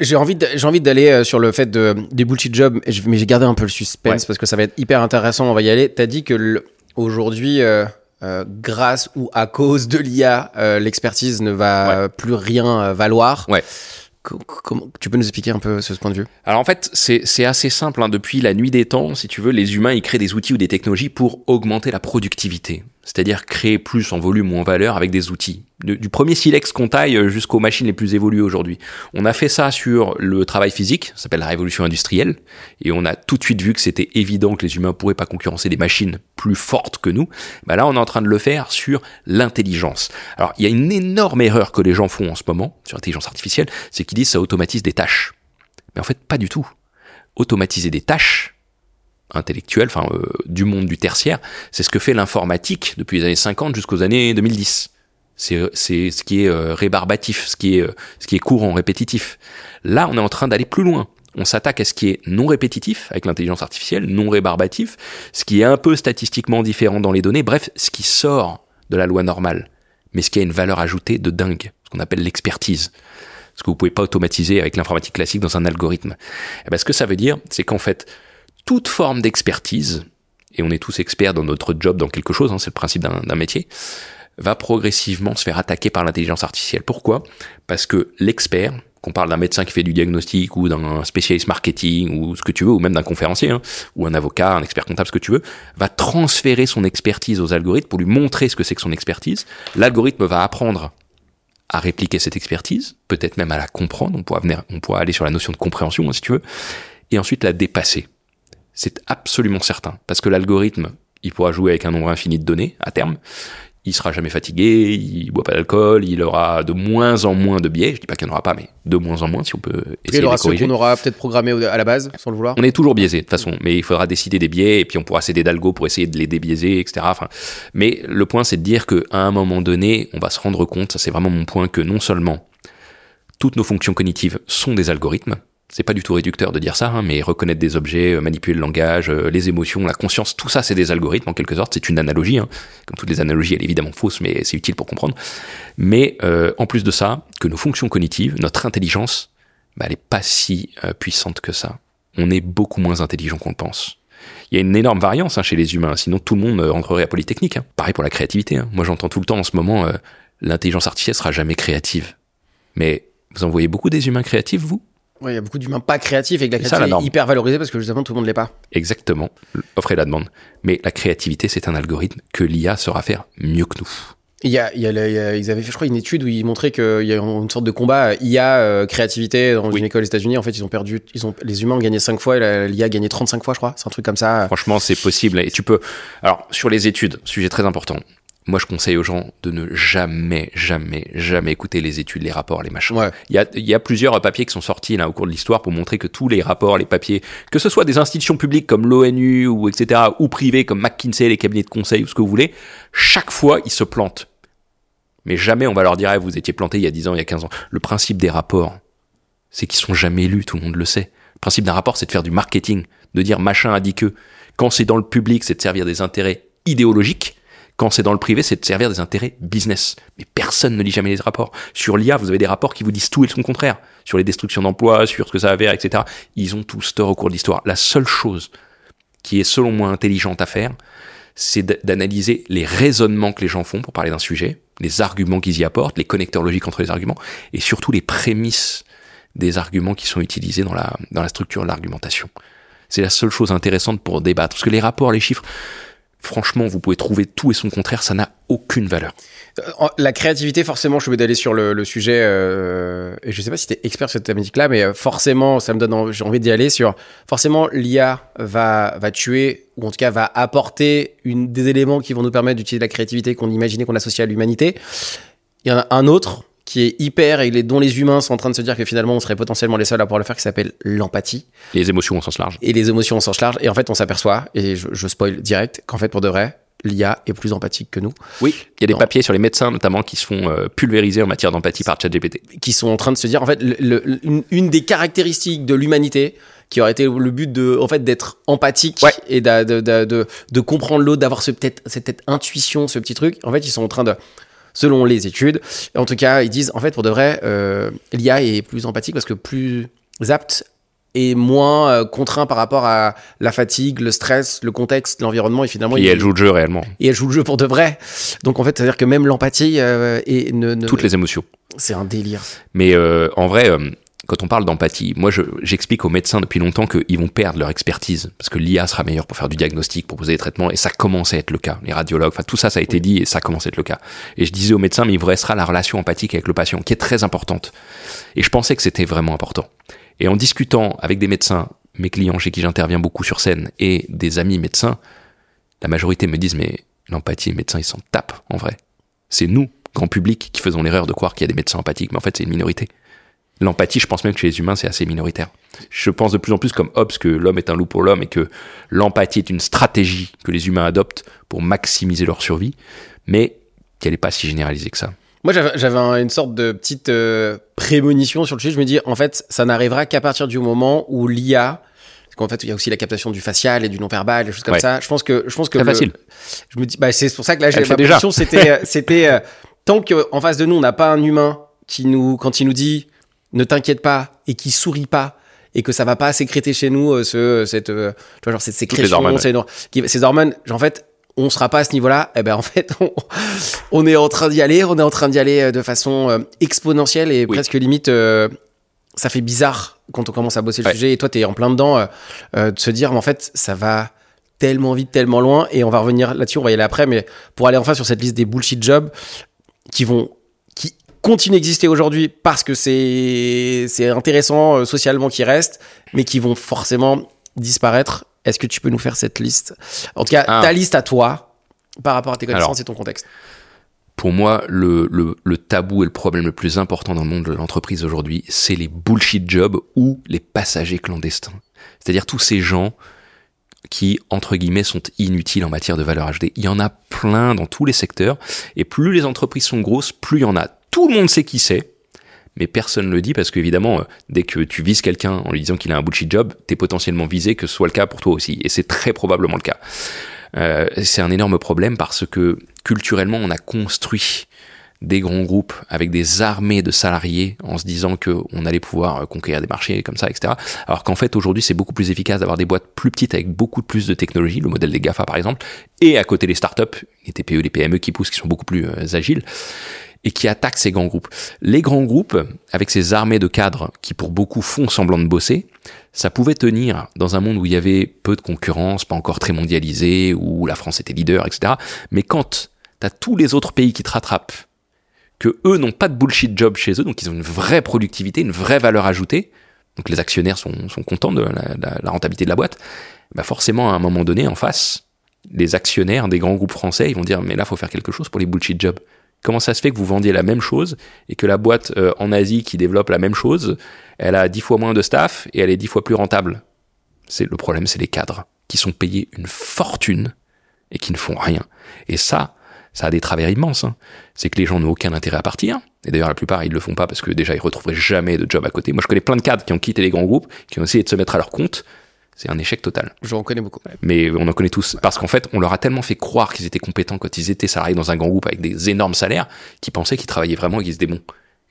J'ai envie, j'ai envie d'aller euh, sur le fait de, des bullshit jobs, mais j'ai gardé un peu le suspense parce que ça va être hyper intéressant. On va y aller. T'as dit que aujourd'hui, euh, euh, grâce ou à cause de l'IA, l'expertise ne va plus rien valoir. Ouais. Comment, tu peux nous expliquer un peu ce, point de vue? Alors en fait, c'est assez simple. Hein. Depuis la nuit des temps, si tu veux, les humains ils créent des outils ou des technologies pour augmenter la productivité c'est-à-dire créer plus en volume ou en valeur avec des outils. du premier silex qu'on taille jusqu'aux machines les plus évoluées aujourd'hui. On a fait ça sur le travail physique, ça s'appelle la révolution industrielle, et on a tout de suite vu que c'était évident que les humains pourraient pas concurrencer des machines plus fortes que nous. Bah là, on est en train de le faire sur l'intelligence. Alors, il y a une énorme erreur que les gens font en ce moment sur l'intelligence artificielle, c'est qu'ils disent ça automatise des tâches. Mais en fait, pas du tout. Automatiser des tâches, intellectuel, enfin euh, du monde du tertiaire, c'est ce que fait l'informatique depuis les années 50 jusqu'aux années 2010. C'est ce qui est euh, rébarbatif, ce qui est euh, ce qui est courant, répétitif. Là, on est en train d'aller plus loin. On s'attaque à ce qui est non répétitif avec l'intelligence artificielle, non rébarbatif, ce qui est un peu statistiquement différent dans les données, bref, ce qui sort de la loi normale, mais ce qui a une valeur ajoutée de dingue, ce qu'on appelle l'expertise ce que vous pouvez pas automatiser avec l'informatique classique dans un algorithme. Et eh ben, ce que ça veut dire, c'est qu'en fait, toute forme d'expertise, et on est tous experts dans notre job, dans quelque chose, hein, c'est le principe d'un métier, va progressivement se faire attaquer par l'intelligence artificielle. Pourquoi? Parce que l'expert, qu'on parle d'un médecin qui fait du diagnostic ou d'un spécialiste marketing ou ce que tu veux, ou même d'un conférencier, hein, ou un avocat, un expert comptable, ce que tu veux, va transférer son expertise aux algorithmes pour lui montrer ce que c'est que son expertise. L'algorithme va apprendre à répliquer cette expertise, peut-être même à la comprendre, on pourra, aller sur la notion de compréhension hein, si tu veux, et ensuite la dépasser. C'est absolument certain. Parce que l'algorithme, il pourra jouer avec un nombre infini de données à terme. Il sera jamais fatigué, il boit pas d'alcool, il aura de moins en moins de biais. Je dis pas qu'il n'y en aura pas, mais de moins en moins si on peut essayer il aura de corriger. On aura peut-être programmé à la base, sans le vouloir. On est toujours biaisé de toute façon, mais il faudra décider des biais et puis on pourra céder d'algo pour essayer de les débiaiser, etc. Enfin, mais le point c'est de dire qu'à un moment donné, on va se rendre compte, ça c'est vraiment mon point, que non seulement toutes nos fonctions cognitives sont des algorithmes, c'est pas du tout réducteur de dire ça, hein, mais reconnaître des objets, euh, manipuler le langage, euh, les émotions, la conscience, tout ça c'est des algorithmes en quelque sorte, c'est une analogie, hein. comme toutes les analogies elle est évidemment fausse, mais c'est utile pour comprendre. Mais euh, en plus de ça, que nos fonctions cognitives, notre intelligence, bah, elle est pas si puissante que ça. On est beaucoup moins intelligent qu'on le pense. Il y a une énorme variance hein, chez les humains, sinon tout le monde rentrerait à Polytechnique. Pareil pour la créativité. Moi j'entends tout le temps en ce moment, l'intelligence artificielle sera jamais créative. Mais vous en voyez beaucoup des humains créatifs, vous? Il y a beaucoup d'humains pas créatifs et que la créativité est hyper valorisée parce que justement tout le monde l'est pas. Exactement, offre et la demande. Mais la créativité, c'est un algorithme que l'IA saura faire mieux que nous. Il y a, il y a, ils avaient fait, je crois, une étude où ils montraient qu'il y a une sorte de combat IA euh, créativité dans une école aux États-Unis. En fait, ils ont perdu, ils ont, les humains ont gagné 5 fois et l'IA a gagné 35 fois, je crois. C'est un truc comme ça. Franchement, c'est possible. Et tu peux, alors, sur les études, sujet très important moi je conseille aux gens de ne jamais, jamais, jamais écouter les études, les rapports, les machins. Il, y a, il y a plusieurs papiers qui sont sortis là au cours de l'histoire pour montrer que tous les rapports, les papiers, que ce soit des institutions publiques comme l'ONU ou etc., ou privées comme McKinsey, les cabinets de conseil ou ce que vous voulez, chaque fois ils se plantent. Mais jamais on va leur dire ah, vous étiez planté il y a 10 ans, il y a 15 ans. Le principe des rapports, c'est qu'ils sont jamais lus, tout le monde le sait. Le principe d'un rapport, c'est de faire du marketing, de dire machin a dit que. Quand c'est dans le public, c'est de servir des intérêts idéologiques quand c'est dans le privé, c'est de servir des intérêts business. Mais personne ne lit jamais les rapports. Sur l'IA, vous avez des rapports qui vous disent tout et son contraire. Sur les destructions d'emplois, sur ce que ça va faire, etc. Ils ont tous tort au cours de l'histoire. La seule chose qui est selon moi intelligente à faire, c'est d'analyser les raisonnements que les gens font pour parler d'un sujet, les arguments qu'ils y apportent, les connecteurs logiques entre les arguments, et surtout les prémices des arguments qui sont utilisés dans la, dans la structure de l'argumentation. C'est la seule chose intéressante pour débattre. Parce que les rapports, les chiffres, franchement, vous pouvez trouver tout et son contraire, ça n'a aucune valeur. Euh, la créativité, forcément, je vais d'aller sur le, sujet, euh, et je sais pas si tu es expert sur cette thématique-là, mais euh, forcément, ça me donne, envie d'y aller sur, forcément, l'IA va, va tuer, ou en tout cas va apporter une, des éléments qui vont nous permettre d'utiliser la créativité qu'on imaginait qu'on associait à l'humanité. Il y en a un autre qui est hyper et dont les humains sont en train de se dire que finalement on serait potentiellement les seuls à pouvoir le faire, qui s'appelle l'empathie. Les émotions au sens large. Et les émotions au sens large. Et en fait, on s'aperçoit, et je, je spoil direct, qu'en fait, pour de vrai, l'IA est plus empathique que nous. Oui, il y a des papiers sur les médecins notamment qui se font euh, pulvériser en matière d'empathie par ChatGPT. Qui sont en train de se dire, en fait, une, des caractéristiques de l'humanité qui aurait été le but de, en fait, d'être empathique et de, de, de, de comprendre l'autre, d'avoir ce, peut-être, cette intuition, ce petit truc. En fait, ils sont en train de, selon les études, en tout cas, ils disent, en fait, pour de vrai, euh, l'IA est plus empathique parce que plus apte et moins euh, contraint par rapport à la fatigue, le stress, le contexte, l'environnement et finalement. Et elle joue le jeu réellement. Et elle joue le jeu pour de vrai. Donc en fait, c'est à dire que même l'empathie euh, et ne, toutes les émotions. C'est un délire. Mais euh, en vrai, quand on parle d'empathie, moi j'explique aux médecins depuis longtemps qu'ils vont perdre leur expertise parce que l'IA sera meilleure pour faire du diagnostic, pour poser des traitements et ça commence à être le cas. Les radiologues, enfin tout ça, ça a été dit et ça commence à être le cas. Et je disais aux médecins, mais il vous restera la relation empathique avec le patient qui est très importante. Et je pensais que c'était vraiment important. Et en discutant avec des médecins, mes clients chez qui j'interviens beaucoup sur scène, et des amis médecins, la majorité me disent mais l'empathie, les médecins, ils s'en tapent en vrai. C'est nous, grand public, qui faisons l'erreur de croire qu'il y a des médecins empathiques, mais en fait c'est une minorité. L'empathie, je pense même que chez les humains, c'est assez minoritaire. Je pense de plus en plus comme Hobbes que l'homme est un loup pour l'homme et que l'empathie est une stratégie que les humains adoptent pour maximiser leur survie, mais qu'elle n'est pas si généralisée que ça. Moi, j'avais une sorte de petite euh, prémonition sur le sujet. Je me dis, en fait, ça n'arrivera qu'à partir du moment où l'IA, parce qu'en fait, il y a aussi la captation du facial et du non-verbal, des choses comme ça. Je pense que, je pense que. C'est facile. Je me dis, bah, c'est pour ça que là, j'ai ma position, c'était, euh, c'était, euh, tant qu'en face de nous, on n'a pas un humain qui nous, quand il nous dit, ne t'inquiète pas, et qui sourit pas, et que ça va pas sécréter chez nous ce cette tu vois genre cette sécrétion ces, ces hormones en fait on sera pas à ce niveau-là, eh ben en fait, on, est en train d'y aller, on est en train d'y aller euh, de façon euh, exponentielle et presque limite, euh, ça fait bizarre quand on commence à bosser le sujet et toi tu es en plein dedans de se dire mais en fait ça va tellement vite, tellement loin et on va revenir là-dessus, on va y aller après, mais pour aller enfin sur cette liste des bullshit jobs qui vont continuent d'exister aujourd'hui parce que c'est c'est intéressant socialement qui reste, mais qui vont forcément disparaître est-ce que tu peux nous faire cette liste? En tout cas, ah. ta liste à toi, par rapport à tes connaissances et ton contexte. Pour moi, le, le, tabou et le problème le plus important dans le monde de l'entreprise aujourd'hui, c'est les bullshit jobs ou les passagers clandestins. C'est-à-dire tous ces gens qui, entre guillemets, sont inutiles en matière de valeur ajoutée. Il y en a plein dans tous les secteurs, et plus les entreprises sont grosses, plus il y en a. Tout le monde sait qui c'est, mais personne ne le dit parce qu'évidemment, euh, dès que tu vises quelqu'un en lui disant qu'il a un bullshit job, t'es potentiellement visé que ce soit le cas pour toi aussi. Et c'est très probablement le cas. Euh, c'est un énorme problème parce que culturellement, on a construit des grands groupes avec des armées de salariés en se disant qu'on allait pouvoir conquérir des marchés comme ça, etc. Alors qu'en fait aujourd'hui c'est beaucoup plus efficace d'avoir des boîtes plus petites avec beaucoup plus de technologie, le modèle des GAFA par exemple, et à côté les startups, les TPE, les PME qui poussent, qui sont beaucoup plus euh, agiles et qui attaquent ces grands groupes. Les grands groupes, avec ces armées de cadres qui pour beaucoup font semblant de bosser, ça pouvait tenir dans un monde où il y avait peu de concurrence, pas encore très mondialisé, où la France était leader, etc. Mais quand t'as tous les autres pays qui te rattrapent, que eux n'ont pas de bullshit job chez eux, donc ils ont une vraie productivité, une vraie valeur ajoutée, donc les actionnaires sont, sont contents de la, la, rentabilité de la boîte, bah forcément à un moment donné en face, les actionnaires des grands groupes français, ils vont dire mais là faut faire quelque chose pour les bullshit jobs. Comment ça se fait que vous vendiez la même chose et que la boîte euh, en Asie qui développe la même chose, elle a dix fois moins de staff et elle est dix fois plus rentable C'est le problème, c'est les cadres qui sont payés une fortune et qui ne font rien. Et ça, ça a des travers immenses. Hein. C'est que les gens n'ont aucun intérêt à partir. Et d'ailleurs, la plupart, ils le font pas parce que déjà, ils retrouveraient jamais de job à côté. Moi, je connais plein de cadres qui ont quitté les grands groupes, qui ont essayé de se mettre à leur compte c'est un échec total. Je reconnais beaucoup. Mais on en connaît tous. Parce qu'en fait, on leur a tellement fait croire qu'ils étaient compétents quand ils étaient salariés dans un grand groupe avec des énormes salaires, qu'ils pensaient qu'ils travaillaient vraiment et qu'ils étaient bons.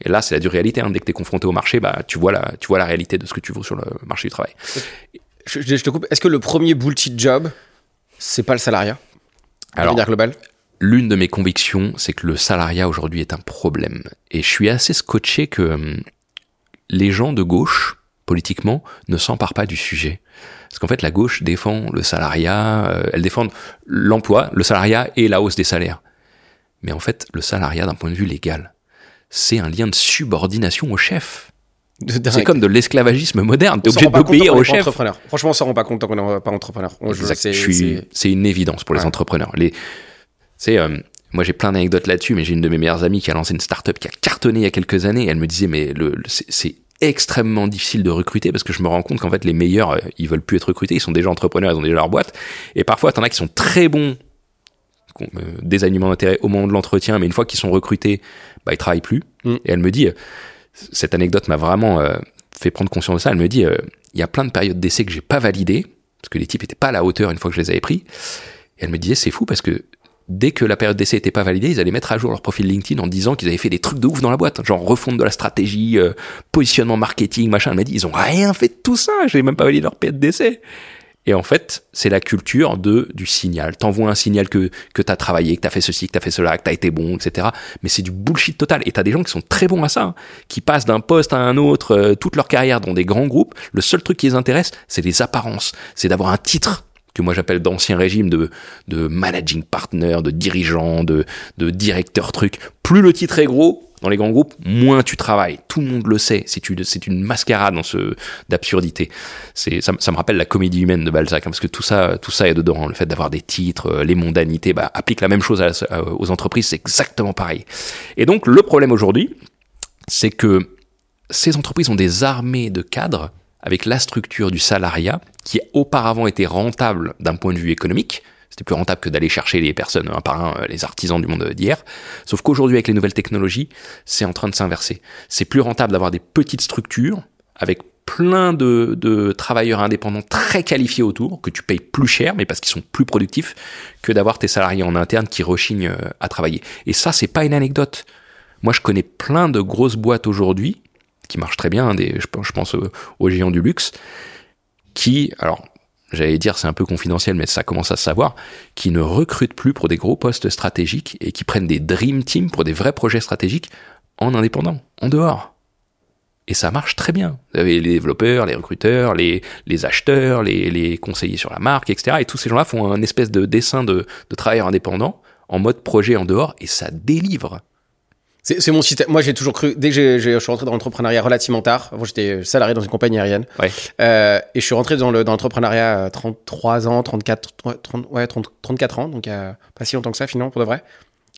Et là, c'est la dure réalité. Hein. Dès que tu es confronté au marché, bah, tu, vois la, tu vois la réalité de ce que tu vaux sur le marché du travail. Je, te coupe. Est-ce que le premier bullshit job, c'est pas le salariat? Alors, global l'une de mes convictions, c'est que le salariat aujourd'hui est un problème. Et je suis assez scotché que hum, les gens de gauche, politiquement, ne s'emparent pas du sujet. Parce qu'en fait, la gauche défend le salariat, euh, elle défend l'emploi, le salariat et la hausse des salaires. Mais en fait, le salariat, d'un point de vue légal, c'est un lien de subordination au chef. C'est comme de l'esclavagisme moderne. T'es obligé d'obéir au chef. Franchement, on s'en rend pas compte tant qu'on n'est pas entrepreneur. C'est une évidence pour les entrepreneurs. Les, c'est, euh, moi j'ai plein d'anecdotes là-dessus, mais j'ai une de mes meilleures amies qui a lancé une startup qui a cartonné il y a quelques années. elle me disait, mais le, c'est extrêmement difficile de recruter parce que je me rends compte qu'en fait les meilleurs, euh, ils veulent plus être recrutés, ils sont déjà entrepreneurs, ils ont déjà leur boîte. Et parfois, t'en as qui sont très bons euh, des alignements d'intérêt au moment de l'entretien, mais une fois qu'ils sont recrutés, bah, ils travaillent plus. Mm. Et elle me dit, cette anecdote m'a vraiment euh, fait prendre conscience de ça. Elle me dit, euh, il y a plein de périodes d'essai que j'ai pas validées, parce que les types étaient pas à la hauteur une fois que je les avais pris. Et elle me disait, c'est fou parce que dès que la période d'essai était pas validée, ils allaient mettre à jour leur profil LinkedIn en disant qu'ils avaient fait des trucs de ouf dans la boîte, genre refonte de la stratégie, euh, positionnement marketing, machin. Elle m'a dit, ils ont rien fait de tout ça, j'ai même pas validé leur période d'essai. Et en fait, c'est la culture de du signal. T'envoies un signal que que t'as travaillé, que t'as fait ceci, que t'as fait cela, que t'as été bon, etc. Mais c'est du bullshit total. Et t'as des gens qui sont très bons à ça, hein, qui passent d'un poste à un autre euh, toute leur carrière dans des grands groupes. Le seul truc qui les intéresse, c'est les apparences, c'est d'avoir un titre que moi j'appelle d'ancien régime de, de managing partner, de dirigeant, de, de directeur truc. Plus le titre est gros, dans les grands groupes, moins tu travailles. Tout le monde le sait. C'est une, c'est une mascarade dans ce d'absurdité. C'est ça, ça, me rappelle la comédie humaine de Balzac, hein, parce que tout ça, tout ça est dedans. Le fait d'avoir des titres, euh, les mondanités, bah, applique la même chose aux entreprises. C'est exactement pareil. Et donc le problème aujourd'hui, c'est que ces entreprises ont des armées de cadres avec la structure du salariat qui auparavant était rentable d'un point de vue économique c'était plus rentable que d'aller chercher les personnes un par un, euh, les artisans du monde d'hier. Sauf qu'aujourd'hui, avec les nouvelles technologies, c'est en train de s'inverser. C'est plus rentable d'avoir des petites structures avec plein de, de, travailleurs indépendants très qualifiés autour, que tu payes plus cher, mais parce qu'ils sont plus productifs, que d'avoir tes salariés en interne qui rechignent euh, à travailler. Et ça, c'est pas une anecdote. Moi, je connais plein de grosses boîtes aujourd'hui, qui marchent très bien, hein, des, je pense aux géants du luxe, qui, alors, j'allais dire c'est un peu confidentiel, mais ça commence à se savoir, qui ne recrutent plus pour des gros postes stratégiques et qui prennent des dream teams pour des vrais projets stratégiques en indépendant, en dehors. Et ça marche très bien. Vous avez les développeurs, les recruteurs, les, les acheteurs, les, les conseillers sur la marque, etc. Et tous ces gens-là font un espèce de dessin de, de travailleurs indépendants en mode projet en dehors et ça délivre. C'est mon système. Moi, j'ai toujours cru. Dès que je suis rentré dans l'entrepreneuriat relativement tard, avant j'étais salarié dans une compagnie aérienne. Ouais. Euh, et je suis rentré dans l'entrepreneuriat à 33 ans, 34, 30, ouais, 30, 34 ans, donc pas si longtemps que ça, finalement, pour de vrai.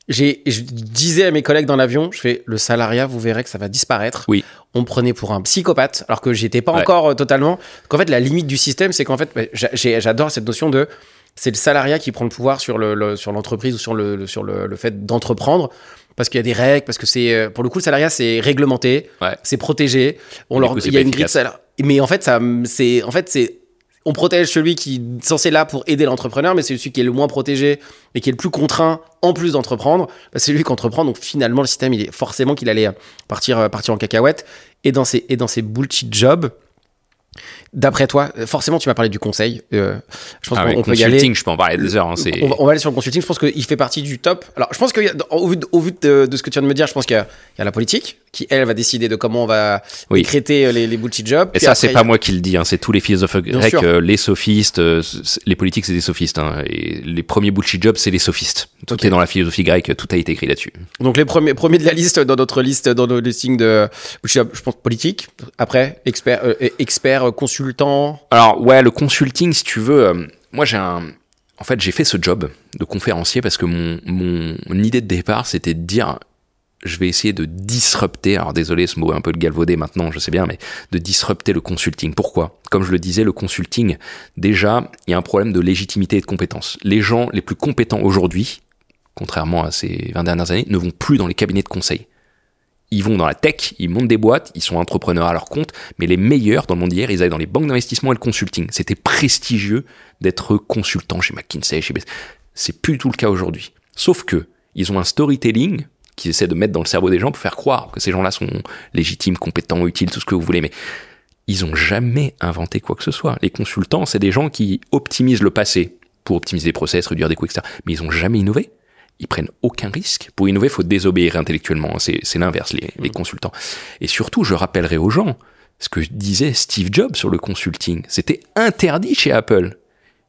J'ai, je disais à mes collègues dans l'avion, je fais le salariat, vous verrez que ça va disparaître. Oui. On me prenait pour un psychopathe, alors que j'étais pas encore euh, totalement. Qu'en fait, la limite du système, c'est qu'en fait, bah, j'adore cette notion de c'est le salariat qui prend le pouvoir sur le, sur l'entreprise ou sur le, sur le, le fait d'entreprendre parce qu'il y a des règles, parce que c'est euh, pour le coup le salariat c'est réglementé, c'est protégé. On leur, il y a une grille de salaire. Mais en fait ça c'est en fait c'est on protège celui qui est censé là pour aider l'entrepreneur, mais c'est celui qui est le moins protégé et qui est le plus contraint en plus d'entreprendre. Bah, c'est lui qui entreprend, donc finalement le système il est forcément qu'il allait partir euh, partir en cacahuète et dans ces et dans ces bullshit jobs D'après toi, forcément, tu m'as parlé du conseil. Euh, je pense ah qu'on peut y aller. Je peux en parler des heures. Hein, on, va, aller sur le consulting. Je pense qu'il fait partie du top. Alors, je pense qu'au vu, de, au vu de, ce que tu viens de me dire, je pense qu'il y, a la politique qui, elle, va décider de comment on va oui. décréter euh, les, les bullshit jobs. Et ça, c'est pas moi qui le dis. Hein, c'est tous les philosophes grecs, euh, les sophistes. les politiques, c'est des sophistes. Hein, et les premiers bullshit jobs, c'est les sophistes. Tout est dans la philosophie grecque. Tout a été écrit là-dessus. Donc, les premiers, premiers de la liste, dans notre liste, dans nos listings de bullshit je pense politique. Après, expert, expert consultant. Alors ouais, le consulting, si tu veux, euh, moi j'ai un, en fait j'ai fait ce job de conférencier parce que mon, mon, idée de départ c'était de dire, je vais essayer de disrupter, alors désolé ce mot est un peu de galvaudé maintenant, je sais bien, mais de disrupter le consulting. Pourquoi? Comme je le disais, le consulting, déjà, il y a un problème de légitimité et de compétence. Les gens les plus compétents aujourd'hui, contrairement à ces 20 dernières années, ne vont plus dans les cabinets de conseil ils vont dans la tech, ils montent des boîtes, ils sont entrepreneurs à leur compte, mais les meilleurs dans le monde d'hier, ils allaient dans les banques d'investissement et le consulting. C'était prestigieux d'être consultant chez McKinsey, chez C'est plus du tout le cas aujourd'hui. Sauf que ils ont un storytelling qu'ils essaient de mettre dans le cerveau des gens pour faire croire que ces gens-là sont légitimes, compétents, utiles, tout ce que vous voulez, mais ils ont jamais inventé quoi que ce soit. Les consultants, c'est des gens qui optimisent le passé pour optimiser les process, réduire des coûts, etc. Mais ils ont jamais innové ils prennent aucun risque. Pour innover, il faut désobéir intellectuellement. C'est l'inverse, les, les, mm. consultants. Et surtout, je rappellerai aux gens, ce que disait Steve Jobs sur le consulting. C'était interdit chez Apple.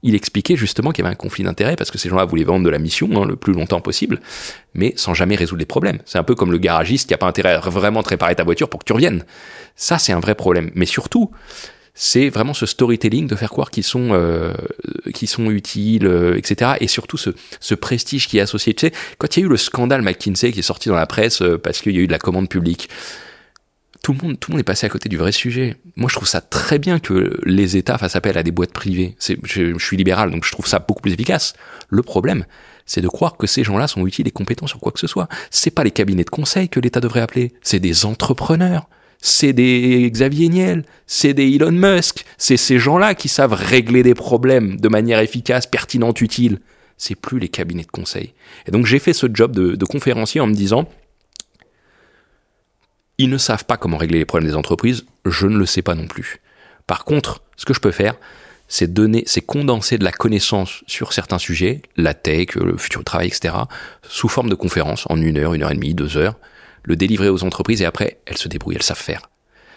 Il expliquait justement qu'il y avait un conflit d'intérêts parce que ces gens-là voulaient vendre de la mission hein, le plus longtemps possible, mais sans jamais résoudre les problèmes. C'est un peu comme le garagiste qui n'a pas intérêt à vraiment te réparer ta voiture pour que tu reviennes. Ça, c'est un vrai problème. Mais surtout, c'est vraiment ce storytelling de faire croire qu'ils sont, euh, qu'ils sont utiles, euh, etc. Et surtout ce, ce prestige qui est associé. Tu sais, quand il y a eu le scandale McKinsey qui est sorti dans la presse euh, parce qu'il y a eu de la commande publique, tout le monde, tout le monde est passé à côté du vrai sujet. Moi, je trouve ça très bien que les États fassent appel à des boîtes privées. Je, je suis libéral, donc je trouve ça beaucoup plus efficace. Le problème, c'est de croire que ces gens-là sont utiles et compétents sur quoi que ce soit. C'est pas les cabinets de conseil que l'État devrait appeler, c'est des entrepreneurs. C'est des Xavier Niel, c'est des Elon Musk, c'est ces gens-là qui savent régler des problèmes de manière efficace, pertinente, utile. C'est plus les cabinets de conseil. Et donc j'ai fait ce job de, conférencier en me disant, ils ne savent pas comment régler les problèmes des entreprises, je ne le sais pas non plus. Par contre, ce que je peux faire, c'est donner, c'est condenser de la connaissance sur certains sujets, la tech, le futur du travail, etc., sous forme de conférences en une heure, une heure et demie, deux heures, le délivrer aux entreprises et après, elles se débrouillent, elles savent faire.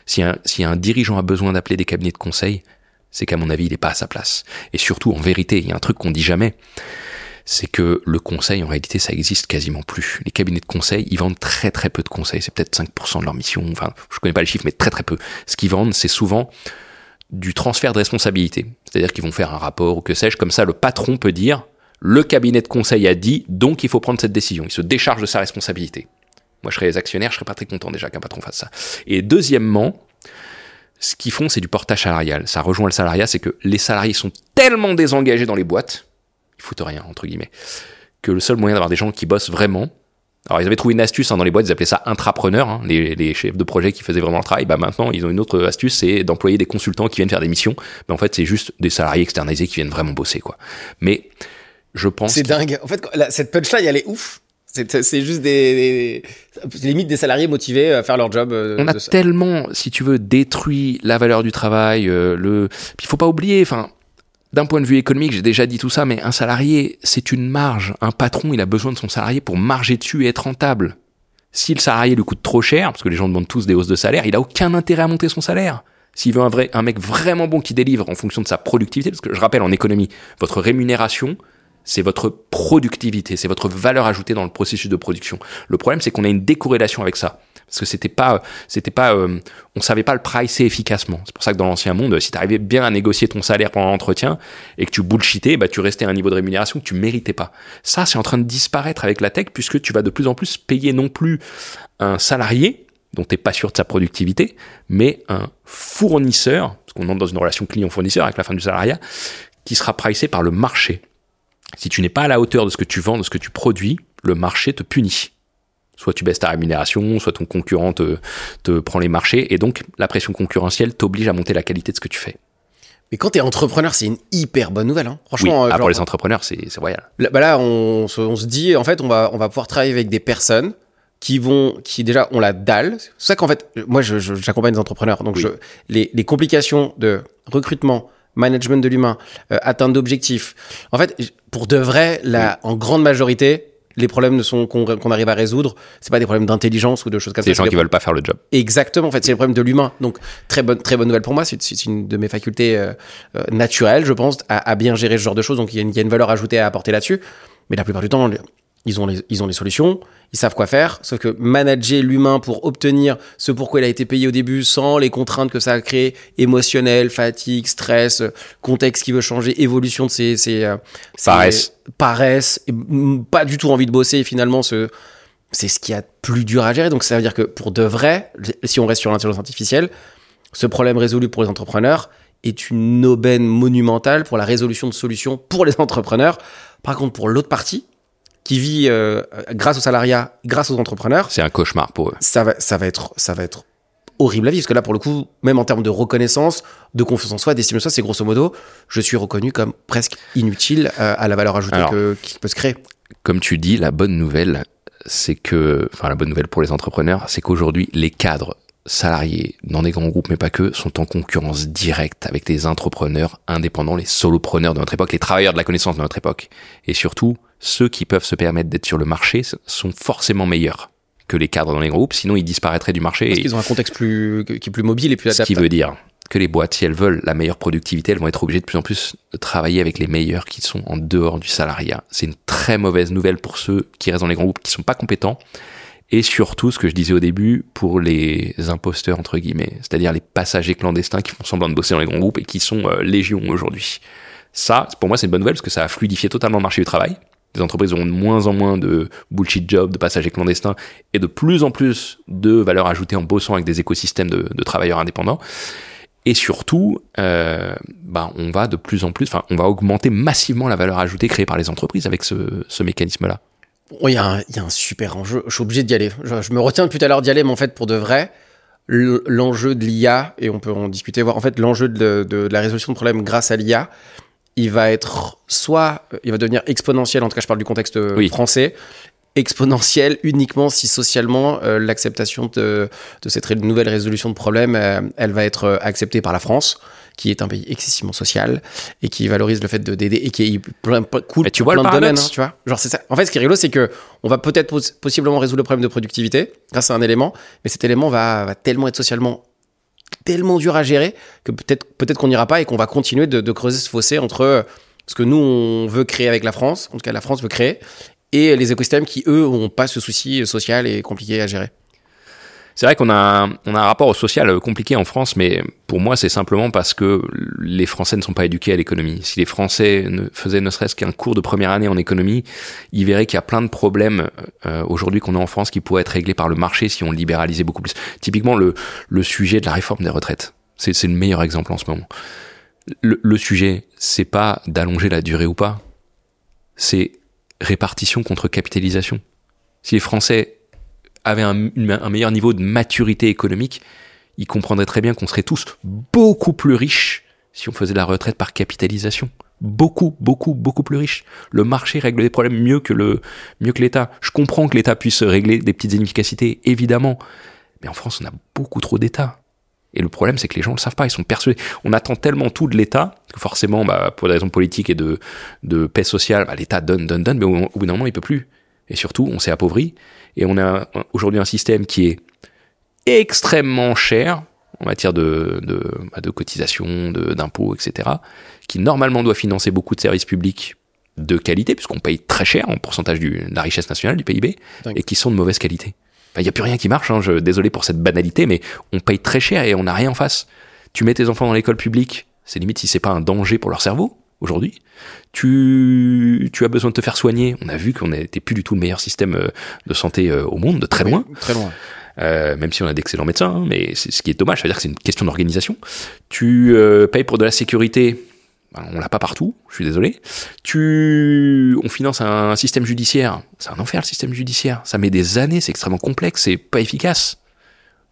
Si un, si un dirigeant a besoin d'appeler des cabinets de conseil, c'est qu'à mon avis, il n'est pas à sa place. Et surtout, en vérité, il y a un truc qu'on dit jamais, c'est que le conseil, en réalité, ça existe quasiment plus. Les cabinets de conseil, ils vendent très très peu de conseils. C'est peut-être 5% de leur mission. Enfin, je connais pas les chiffres, mais très très peu. Ce qu'ils vendent, c'est souvent du transfert de responsabilité. C'est-à-dire qu'ils vont faire un rapport ou que sais-je. Comme ça, le patron peut dire, le cabinet de conseil a dit, donc il faut prendre cette décision. Il se décharge de sa responsabilité. Moi, je serais les actionnaires, je serais pas très content déjà qu'un patron fasse ça. Et deuxièmement, ce qu'ils font, c'est du portage salarial. Ça rejoint le salariat, c'est que les salariés sont tellement désengagés dans les boîtes ils foutent rien, entre guillemets. Que le seul moyen d'avoir des gens qui bossent vraiment, alors ils avaient trouvé une astuce hein, dans les boîtes, ils appelaient ça intrapreneur, hein, les, les, chefs de projet qui faisaient vraiment le travail. Bah maintenant ils ont une autre astuce, c'est d'employer des consultants qui viennent faire des missions. Mais en fait c'est juste des salariés externalisés qui viennent vraiment bosser quoi. Mais je pense. C'est dingue. En fait cette punchline elle est ouf. C'est juste des, des, limite des salariés motivés à faire leur job. Euh, On a tellement, si tu veux, détruit la valeur du travail. Euh, le, il faut pas oublier, enfin, d'un point de vue économique, j'ai déjà dit tout ça, mais un salarié, c'est une marge. Un patron, il a besoin de son salarié pour marger dessus et être rentable. Si le salarié lui coûte trop cher, parce que les gens demandent tous des hausses de salaire, il a aucun intérêt à monter son salaire. S'il veut un vrai, un mec vraiment bon qui délivre en fonction de sa productivité, parce que je rappelle en économie, votre rémunération, c'est votre productivité, c'est votre valeur ajoutée dans le processus de production. Le problème, c'est qu'on a une décorrélation avec ça parce que c'était pas c'était pas euh, on savait pas le pricer efficacement c'est pour ça que dans l'ancien monde si tu bien à négocier ton salaire pendant l'entretien et que tu bullshitais bah tu restais à un niveau de rémunération que tu méritais pas ça c'est en train de disparaître avec la tech puisque tu vas de plus en plus payer non plus un salarié dont tu n'es pas sûr de sa productivité, mais un fournisseur, parce qu'on entre dans une relation client-fournisseur avec la fin du salariat, qui sera pricé par le marché. Si tu n'es pas à la hauteur de ce que tu vends, de ce que tu produis, le marché te punit. Soit tu baisses ta rémunération, soit ton concurrent te, te prend les marchés, et donc la pression concurrentielle t'oblige à monter la qualité de ce que tu fais. Mais quand t'es entrepreneur, c'est une hyper bonne nouvelle. Hein. Franchement, oui. ah, pour les entrepreneurs, c'est royal. Là, bah là, on se, on se dit, en fait, on va, on va pouvoir travailler avec des personnes qui vont, qui déjà ont la dalle. C'est ça qu'en fait, moi, j'accompagne des entrepreneurs. Donc, oui. je, les, les complications de recrutement, management de l'humain, euh, atteinte d'objectifs. En fait, pour de vrai, la, oui. en grande majorité, les problèmes qu'on qu arrive à résoudre, c'est pas des problèmes d'intelligence ou de choses comme ça. C'est des gens qui veulent pas faire le job. Exactement. En fait, c'est le problème de l'humain. Donc très bonne très bonne nouvelle pour moi. C'est une de mes facultés euh, euh, naturelles, je pense, à, à, bien gérer ce genre de choses. Donc il y, y a une valeur ajoutée à apporter là-dessus. Mais la plupart du temps, ils ont les, ils ont les solutions, ils savent quoi faire, sauf que manager l'humain pour obtenir ce pourquoi il a été payé au début sans les contraintes que ça a créé, émotionnel, fatigue, stress, contexte qui veut changer, évolution de ses, ses, paresse, ses, paresse, et pas du tout envie de bosser et finalement ce, c'est ce qui a plus dur à gérer. Donc ça veut dire que pour de vrai, si on reste sur l'intelligence artificielle, ce problème résolu pour les entrepreneurs est une aubaine monumentale pour la résolution de solutions pour les entrepreneurs. Par contre, pour l'autre partie, qui vit euh, grâce au salariat, grâce aux entrepreneurs. C'est un cauchemar pour eux. Ça va, ça va être, ça va être horrible à vivre parce que là, pour le coup, même en termes de reconnaissance, de confiance en soi, d'estime de soi, c'est grosso modo, je suis reconnu comme presque inutile euh, à la valeur ajoutée Alors, que, qui peut se créer. Comme tu dis, la bonne nouvelle, c'est que, enfin, la bonne nouvelle pour les entrepreneurs, c'est qu'aujourd'hui, les cadres salariés dans des grands groupes, mais pas que, sont en concurrence directe avec les entrepreneurs indépendants, les solopreneurs de notre époque, les travailleurs de la connaissance de notre époque. Et surtout, ceux qui peuvent se permettre d'être sur le marché sont forcément meilleurs que les cadres dans les groupes, sinon ils disparaîtraient du marché. Parce qu'ils ont un contexte plus, qui est plus mobile et plus adapté. Ce qui veut dire que les boîtes, si elles veulent la meilleure productivité, elles vont être obligées de plus en plus de travailler avec les meilleurs qui sont en dehors du salariat. C'est une très mauvaise nouvelle pour ceux qui restent dans les grands groupes, qui sont pas compétents. Et surtout, ce que je disais au début, pour les imposteurs, entre guillemets, c'est-à-dire les passagers clandestins qui font semblant de bosser dans les grands groupes et qui sont euh, légion aujourd'hui. Ça, pour moi, c'est une bonne nouvelle parce que ça a fluidifié totalement le marché du travail. Les entreprises auront de moins en moins de bullshit jobs, de passagers clandestins et de plus en plus de valeur ajoutée en bossant avec des écosystèmes de, de travailleurs indépendants. Et surtout, euh, bah, on va de plus en plus, enfin, on va augmenter massivement la valeur ajoutée créée par les entreprises avec ce, ce mécanisme-là. Il y, a un, y, a un super enjeu. Je suis obligé d'y aller. Je, me retiens depuis tout à l'heure d'y aller, mais en fait, pour de vrai, l'enjeu de l'IA, et on peut en discuter, voir en fait l'enjeu de, de, la résolution de problèmes grâce à l'IA, il va être soit, il va devenir exponentiel, en tout cas je parle du contexte français, exponentielle uniquement si socialement euh, l'acceptation de, de, cette nouvelle résolution de problème, euh, elle va être euh, acceptée par la France, qui est un pays excessivement social et qui valorise le fait de d'aider et qui est plein, cool tu vois plein de domaines. Hein, tu vois, genre c'est ça. En fait, ce qui est rigolo, c'est que on va peut-être possiblement résoudre le problème de productivité grâce à un élément, mais cet élément va, va tellement être socialement tellement dur à gérer que peut-être peut-être qu'on n'ira pas et qu'on va continuer de, de creuser ce fossé entre ce que nous on veut créer avec la France, en tout cas la France veut créer, et les écosystèmes qui, eux, n'ont pas ce souci social et compliqué à gérer. C'est vrai qu'on a, on a un rapport au social compliqué en France, mais pour moi, c'est simplement parce que les Français ne sont pas éduqués à l'économie. Si les Français ne faisaient ne serait-ce qu'un cours de première année en économie, ils verraient qu'il y a plein de problèmes euh, aujourd'hui qu'on a en France qui pourraient être réglés par le marché si on libéralisait beaucoup plus. Typiquement, le, le sujet de la réforme des retraites. C'est, c'est le meilleur exemple en ce moment. Le, le sujet, c'est pas d'allonger la durée ou pas. C'est répartition contre capitalisation. Si les Français avaient un, meilleur niveau de maturité économique, ils comprendraient très bien qu'on serait tous beaucoup plus riches si on faisait la retraite par capitalisation. Beaucoup, beaucoup, beaucoup plus riches. Le marché règle des problèmes mieux que le, mieux que l'État. Je comprends que l'État puisse régler des petites inefficacités, évidemment. Mais en France, on a beaucoup trop d'États. Et le problème, c'est que les gens ne le savent pas, ils sont persuadés. On attend tellement tout de l'État, que forcément, bah, pour des raisons politiques et de, de paix sociale, bah, l'État donne, donne, donne, mais au, bout d'un moment, il peut plus. Et surtout, on s'est appauvri, et on a aujourd'hui un système qui est extrêmement cher en matière de, de, bah, de cotisation, d'impôts, etc., qui normalement doit financer beaucoup de services publics de qualité, puisqu'on paye très cher en pourcentage du, de la richesse nationale du PIB, et qui sont de mauvaise qualité il n'y a plus rien qui marche. Hein, je, désolé pour cette banalité, mais on paye très cher et on n'a rien en face. Tu mets tes enfants dans l'école publique, c'est limite si c'est pas un danger pour leur cerveau aujourd'hui. Tu, tu as besoin de te faire soigner. On a vu qu'on n'était plus du tout le meilleur système euh, de santé euh, au monde, de très loin. très loin. Euh, même si on a d'excellents médecins, hein, mais c'est ce qui est dommage, c'est-à-dire que c'est une question d'organisation. Tu payes pour de la sécurité, ben, on l'a pas partout, je suis désolé. Tu, on finance un système judiciaire, c'est un enfer le système judiciaire. Ça met des années, c'est extrêmement complexe, c'est pas efficace.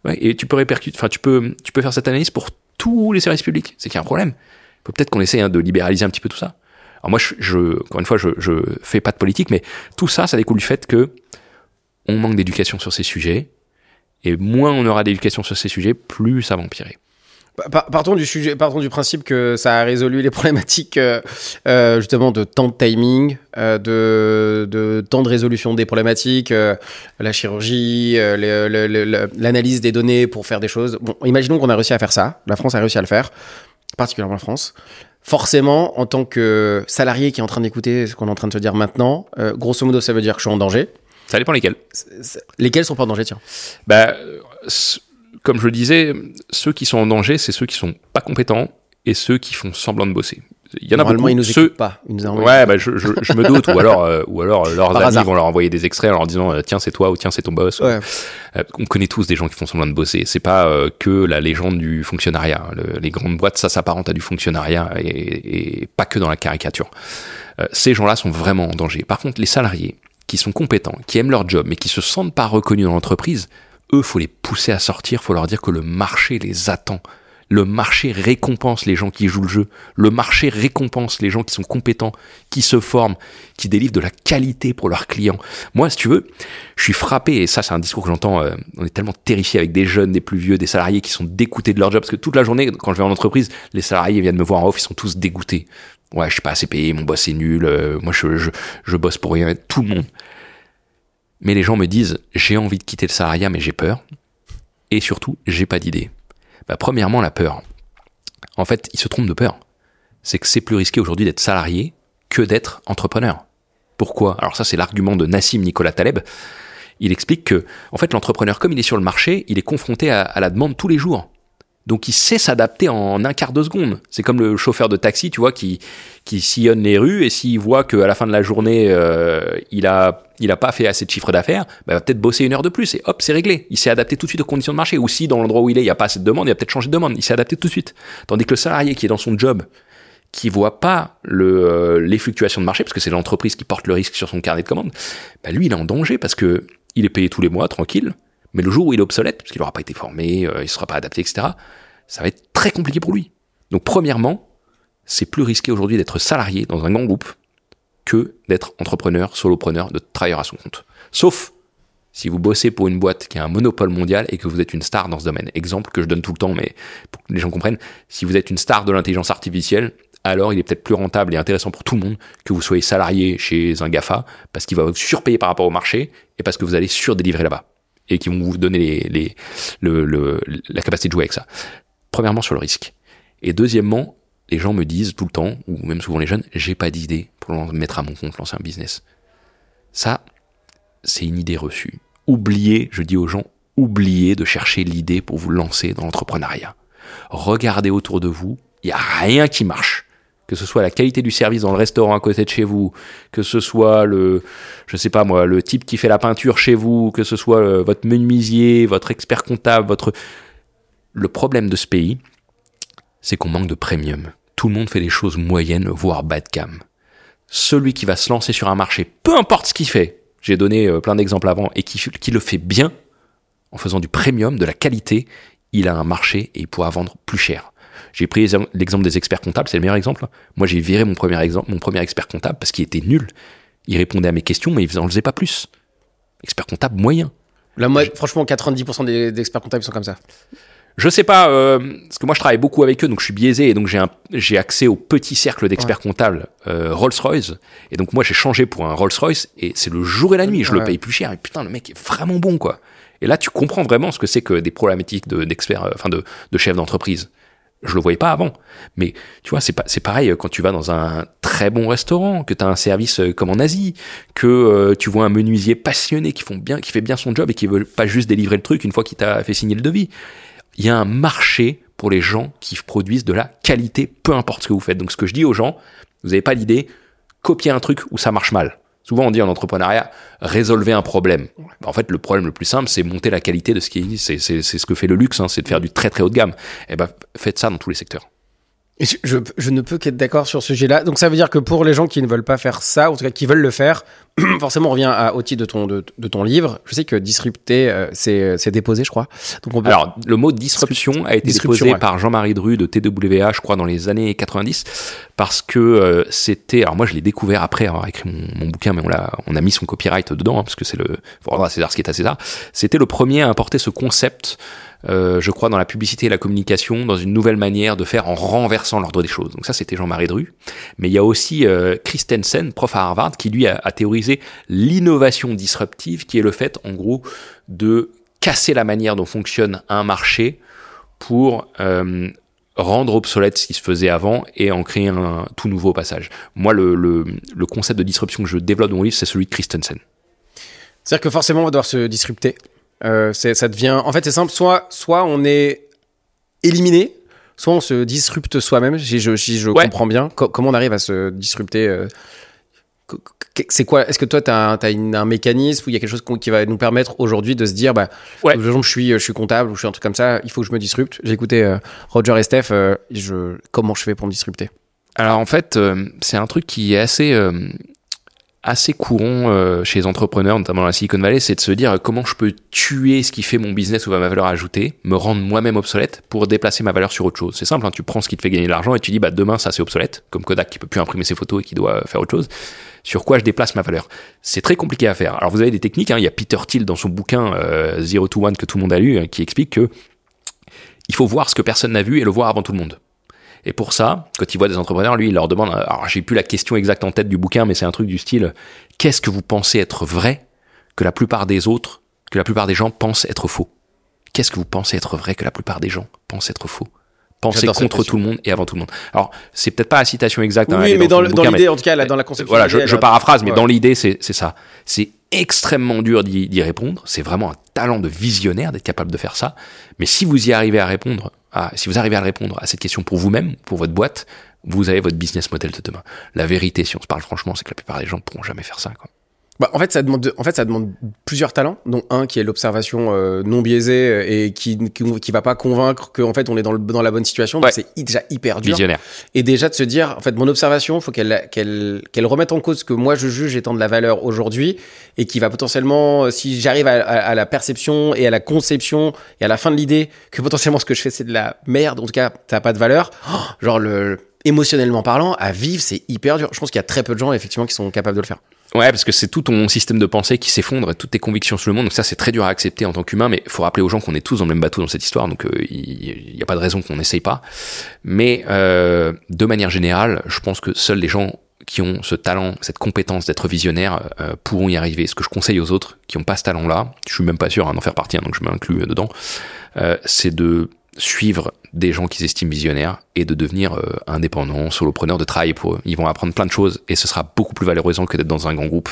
Ouais, et tu peux répercuter, enfin tu peux, tu peux faire cette analyse pour tous les services publics. C'est qu'il y a un problème. Peut-être qu'on essaie hein, de libéraliser un petit peu tout ça. Alors moi, encore une fois, je, je fais pas de politique, mais tout ça, ça découle du fait que on manque d'éducation sur ces sujets. Et moins on aura d'éducation sur ces sujets, plus ça va empirer. Partons du sujet, partons du principe que ça a résolu les problématiques euh, euh, justement de temps de timing, euh, de, de, temps de résolution des problématiques, la chirurgie, l'analyse des données pour faire des choses. Bon, imaginons qu'on a réussi à faire ça. La France a réussi à le faire, particulièrement la France. Forcément, en tant que salarié qui est en train d'écouter ce qu'on est en train de te dire maintenant, grosso modo, ça veut dire que je suis en danger. Ça dépend lesquels. Lesquels sont pas en danger, tiens Bah comme je le disais, ceux qui sont en danger, c'est ceux qui sont pas compétents et ceux qui font semblant de bosser. Il y en a beaucoup. Ils nous ceux... pas. Ils nous ouais, bah, je, je, je, me doute. ou alors, euh, ou alors leurs amis vont leur envoyer des extraits en leur disant euh, tiens c'est toi ou tiens c'est ton boss. Ouais. Euh, on connaît tous des gens qui font semblant de bosser. C'est pas que la légende du fonctionnariat. les grandes boîtes, ça s'apparente à du fonctionnariat et, et, pas que dans la caricature. ces gens-là sont vraiment en danger. Par contre, les salariés qui sont compétents, qui aiment leur job, mais qui se sentent pas reconnus dans l'entreprise, eux, faut les pousser à sortir, faut leur dire que le marché les attend. Le marché récompense les gens qui jouent le jeu. Le marché récompense les gens qui sont compétents, qui se forment, qui délivrent de la qualité pour leurs clients. Moi, si tu veux, je suis frappé, et ça c'est un discours que j'entends, euh, on est tellement terrifié avec des jeunes, des plus vieux, des salariés qui sont dégoûtés de leur job, parce que toute la journée, quand je vais en entreprise, les salariés viennent me voir en off, ils sont tous dégoûtés. Ouais, je suis pas assez payé, mon boss est nul, euh, moi je, je, je bosse pour rien, tout le monde. mais les gens me disent j'ai envie de quitter le salariat mais j'ai peur et surtout j'ai pas d'idée. Bah, premièrement la peur. En fait, ils se trompent de peur. C'est que c'est plus risqué aujourd'hui d'être salarié que d'être entrepreneur. Pourquoi? Alors ça c'est l'argument de Nassim Nicolas Taleb. Il explique que en fait l'entrepreneur comme il est sur le marché, il est confronté à, à la demande tous les jours. Donc il sait s'adapter en un quart de seconde. C'est comme le chauffeur de taxi, tu vois, qui, qui sillonne les rues et s'il voit qu'à la fin de la journée, euh, il a il a pas fait assez de chiffre d'affaires, bah, il va peut-être bosser une heure de plus et hop, c'est réglé. Il s'est adapté tout de suite aux conditions de marché. Ou si dans l'endroit où il est, il n'y a pas assez de demande, il va peut-être changer de demande. Il s'est adapté tout de suite. Tandis que le salarié qui est dans son job, qui voit pas le, euh, les fluctuations de marché, parce que c'est l'entreprise qui porte le risque sur son carnet de commande, bah, lui, il est en danger parce que il est payé tous les mois, tranquille. Mais le jour où il est obsolète, parce qu'il n'aura pas été formé, euh, il ne sera pas adapté, etc., ça va être très compliqué pour lui. Donc premièrement, c'est plus risqué aujourd'hui d'être salarié dans un grand groupe que d'être entrepreneur, solopreneur, de travailleur à son compte. Sauf si vous bossez pour une boîte qui a un monopole mondial et que vous êtes une star dans ce domaine. Exemple que je donne tout le temps, mais pour que les gens comprennent, si vous êtes une star de l'intelligence artificielle, alors il est peut-être plus rentable et intéressant pour tout le monde que vous soyez salarié chez un GAFA, parce qu'il va vous surpayer par rapport au marché et parce que vous allez surdélivrer là-bas et qui vont vous donner les, les, le, le, la capacité de jouer avec ça. Premièrement, sur le risque. Et deuxièmement, les gens me disent tout le temps, ou même souvent les jeunes, j'ai pas d'idée pour mettre à mon compte, lancer un business. Ça, c'est une idée reçue. Oubliez, je dis aux gens, oubliez de chercher l'idée pour vous lancer dans l'entrepreneuriat. Regardez autour de vous, il n'y a rien qui marche que ce soit la qualité du service dans le restaurant à côté de chez vous, que ce soit le, je sais pas moi, le type qui fait la peinture chez vous, que ce soit euh, votre menuisier, votre expert comptable, votre, le problème de ce pays, c'est qu'on manque de premium. Tout le monde fait des choses moyennes, voire bas de gamme. Celui qui va se lancer sur un marché, peu importe ce qu'il fait, j'ai donné euh, plein d'exemples avant, et qui, qui le fait bien, en faisant du premium, de la qualité, il a un marché et il pourra vendre plus cher. J'ai pris l'exemple des experts comptables, c'est le meilleur exemple. Moi, j'ai viré mon premier exemple, mon premier expert comptable parce qu'il était nul. Il répondait à mes questions, mais il n'en faisait pas plus. Expert comptable moyen. Là, moi, franchement, 90% des, experts comptables sont comme ça. Je sais pas, euh, parce que moi je travaille beaucoup avec eux, donc je suis biaisé et donc j'ai j'ai accès au petit cercle d'experts comptables euh, Rolls-Royce. Et donc moi j'ai changé pour un Rolls-Royce et c'est le jour et la nuit, je le paye plus cher. Et putain, le mec est vraiment bon quoi. Et là tu comprends vraiment ce que c'est que des problématiques d'experts, de, enfin de, de chefs d'entreprise. Je le voyais pas avant. Mais tu vois, c'est pas, c'est pareil quand tu vas dans un très bon restaurant, que tu as un service euh, comme en Asie, que euh, tu vois un menuisier passionné qui font bien, qui fait bien son job et qui veut pas juste délivrer le truc une fois qu'il t'a fait signer le devis. Il y a un marché pour les gens qui produisent de la qualité, peu importe ce que vous faites. Donc ce que je dis aux gens, vous n'avez pas l'idée, copier un truc où ça marche mal. Souvent, on dit en entrepreneuriat, résolvez un problème. En fait, le problème le plus simple, c'est monter la qualité de ce qui est. C'est, c'est, ce que fait le luxe, hein, c'est de faire du très très haut de gamme. Et eh ben, faites ça dans tous les secteurs. Je, je, je, ne peux qu'être d'accord sur ce sujet-là. Donc ça veut dire que pour les gens qui ne veulent pas faire ça, ou en tout cas qui veulent le faire, forcément on revient à, au titre de ton, de, de, ton livre. Je sais que disrupter, euh, c'est, c'est déposé, je crois. Donc on peut... Alors le mot disruption a été déposé par Jean-Marie Dru de TWA, je crois, dans les années 90, parce que euh, c'était. Alors moi je l'ai découvert après avoir écrit mon, mon, bouquin, mais on l'a, on a mis son copyright dedans, hein, parce que c'est le. Faut rendre à César ce qui est à César. C'était le premier à apporter ce concept euh, je crois, dans la publicité et la communication, dans une nouvelle manière de faire en renversant l'ordre des choses. Donc ça, c'était Jean-Marie Dru. Mais il y a aussi euh, Christensen, prof à Harvard, qui lui a, a théorisé l'innovation disruptive, qui est le fait, en gros, de casser la manière dont fonctionne un marché pour euh, rendre obsolète ce qui se faisait avant et en créer un tout nouveau passage. Moi, le, le, le concept de disruption que je développe dans mon livre, c'est celui de Christensen. C'est-à-dire que forcément, on va devoir se disrupter euh, ça devient. En fait, c'est simple. Soit, soit on est éliminé, soit on se disrupte soi-même. Si je, si je comprends bien, comment on arrive à se disrupter euh, C'est quoi Est-ce que toi, tu as, as un mécanisme ou il y a quelque chose qui va nous permettre aujourd'hui de se dire, bah, ouais. exemple, je suis, je suis comptable ou je suis un truc comme ça, il faut que je me disrupte. J'ai écouté euh, Roger et Steph. je, comment je fais pour me disrupter? Alors en fait, c'est un truc qui est assez assez courant euh, chez les entrepreneurs, notamment dans la Silicon Valley, c'est de se dire comment je peux tuer ce qui fait mon business ou ma valeur ajoutée, me rendre moi-même obsolète pour déplacer ma valeur sur autre chose. C'est simple, hein, tu prends ce qui te fait gagner de l'argent et tu dis bah demain ça c'est obsolète, comme Kodak qui peut plus imprimer ses photos et qui doit faire autre chose. Sur quoi je déplace ma valeur C'est très compliqué à faire. Alors vous avez des techniques, hein, il y a Peter Thiel dans son bouquin euh, Zero to One que tout le monde a lu, hein, qui explique que il faut voir ce que personne n'a vu et le voir avant tout le monde. Et pour ça, quand il voit des entrepreneurs, lui, il leur demande, alors j'ai plus la question exacte en tête du bouquin, mais c'est un truc du style, qu'est-ce que vous pensez être vrai que la plupart des autres, que la plupart des gens pensent être faux? Qu'est-ce que vous pensez être vrai que la plupart des gens pensent être faux? Penser contre tout le monde et avant tout le monde. Alors, c'est peut-être pas la citation exacte. Oui, mais dans, l'idée, en tout cas, là, dans la conception. voilà, je, elle- paraphrase, mais Ouais. dans l'idée, c'est ça. C'est extrêmement dur d'y d'y répondre. C'est vraiment un talent de visionnaire d'être capable de faire ça. Mais si vous y arrivez à répondre, à, si vous arrivez à répondre à cette question pour vous-même, pour votre boîte, vous avez votre business model de demain. La vérité, si on se parle franchement, c'est que la plupart des gens pourront jamais faire ça. Quoi. Bah, en fait, ça demande, de- en fait, ça demande plusieurs talents, dont un qui est l'observation euh, non biaisée euh, et qui, qui, qui va pas convaincre qu'en fait on est dans, le, dans la bonne situation. Ouais. c'est déjà hyper dur. Visionnaire. Et déjà de se dire, en fait, mon observation, faut qu'elle qu'elle qu'elle remette en cause ce que moi je juge étant de la valeur aujourd'hui et qui va potentiellement, euh, si j'arrive à, à- à la perception et à la conception et à la fin de l'idée que potentiellement ce que je fais c'est de la merde, en tout cas ça a pas de valeur, oh, genre le émotionnellement parlant, à vivre c'est hyper dur. Je pense qu'il y a très peu de gens effectivement qui sont capables de le faire. Ouais, parce que c'est tout ton système de pensée qui s'effondre, et toutes tes convictions sur le monde. Donc ça, c'est très dur à accepter en tant qu'humain, mais faut rappeler aux gens qu'on est tous dans le même bateau dans cette histoire, donc euh, il n'y a pas de raison qu'on n'essaye pas. Mais euh, de manière générale, je pense que seuls les gens qui ont ce talent, cette compétence d'être visionnaire euh, pourront y arriver. Ce que je conseille aux autres qui n'ont pas ce talent-là, je suis même pas sûr hein, d'en faire partie, hein, donc je m'inclus euh, dedans, euh, c'est de suivre des gens qu'ils estiment visionnaires et de devenir euh, indépendant, solopreneur, de travailler pour eux. Ils vont apprendre plein de choses et ce sera beaucoup plus valorisant que d'être dans un grand groupe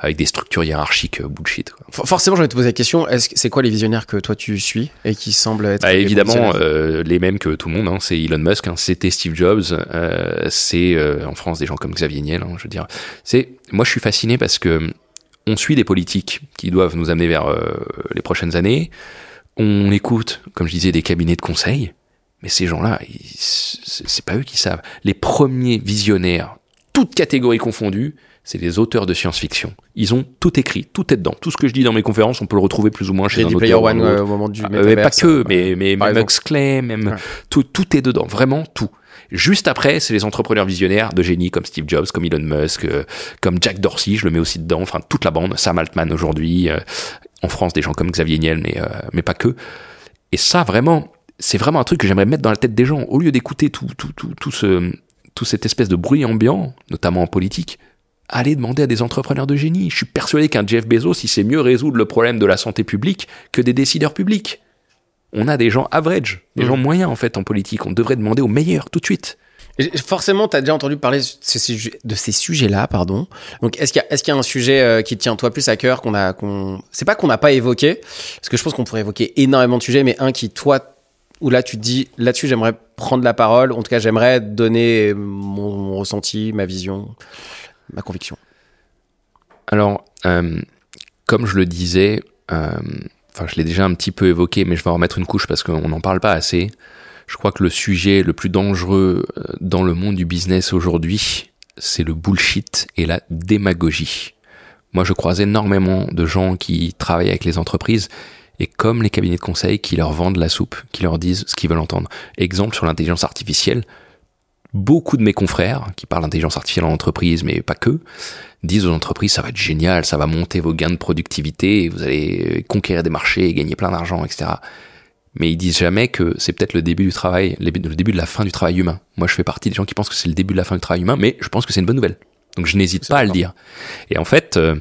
avec des structures hiérarchiques euh, bullshit. Quoi. For- Forcément, je vais te poser la question, est-ce c'est quoi les visionnaires que toi tu suis et qui semblent être Bah, évidemment, euh, les mêmes que tout le monde. Hein, c'est Elon Musk, hein, c'était Steve Jobs, euh, c'est euh, en France des gens comme Xavier Niel. hein, je veux dire, c'est moi je suis fasciné parce que on suit des politiques qui doivent nous amener vers les prochaines années. On écoute, comme je disais, des cabinets de conseil. Mais ces gens-là, c'est pas eux qui savent. Les premiers visionnaires, toutes catégories confondues, c'est les auteurs de science-fiction. Ils ont tout écrit, tout est dedans. Tout ce que je dis dans mes conférences, on peut le retrouver plus ou moins chez un auteur Player One euh, au moment du Ah, mais pas que, euh, mais, mais même. Huxley, même Ouais. tout, tout est dedans, vraiment tout. Juste après, c'est les entrepreneurs visionnaires de génie comme Steve Jobs, comme Elon Musk, euh, comme Jack Dorsey, je le mets aussi dedans, enfin toute la bande, Sam Altman aujourd'hui, euh, en France des gens comme Xavier Niel, mais, mais pas que. Et ça, vraiment, c'est vraiment un truc que j'aimerais mettre dans la tête des gens. Au lieu d'écouter tout, tout, tout, tout, ce, tout cette espèce de bruit ambiant, notamment en politique, allez demander à des entrepreneurs de génie. Je suis persuadé qu'un Jeff Bezos, il sait mieux résoudre le problème de la santé publique que des décideurs publics. On a des gens average, des Mhm. gens moyens en fait en politique. On devrait demander aux meilleurs tout de suite. Forcément, tu as déjà entendu parler de ces sujets-là, pardon. Donc, est-ce qu'il y, y a un sujet euh, qui tient toi plus à cœur qu'on a, qu'on, c'est pas qu'on n'a pas évoqué, parce que je pense qu'on pourrait évoquer énormément de sujets, mais un qui toi, où là tu te dis, là-dessus j'aimerais prendre la parole, en tout cas j'aimerais donner mon, ressenti, ma vision, ma conviction. Alors, euh, comme je le disais, euh, enfin je l'ai déjà un petit peu évoqué, mais je vais en remettre une couche parce qu'on n'en parle pas assez. Je crois que le sujet le plus dangereux euh, dans le monde du business aujourd'hui, c'est le bullshit et la démagogie. Moi, je croise énormément de gens qui travaillent avec les entreprises et comme les cabinets de conseil qui leur vendent la soupe, qui leur disent ce qu'ils veulent entendre. Exemple sur l'intelligence artificielle, beaucoup de mes confrères qui parlent d'intelligence artificielle en entreprise, mais pas que, disent aux entreprises ça va être génial, ça va monter vos gains de productivité, vous allez euh, conquérir des marchés, gagner plein d'argent, etc. Mais ils disent jamais que c'est peut-être le début du travail, le début de la fin du travail humain. Moi, je fais partie des gens qui pensent que c'est le début de la fin du travail humain, mais je pense que c'est une bonne nouvelle. Donc je n'hésite pas à le dire. Et en fait, euh,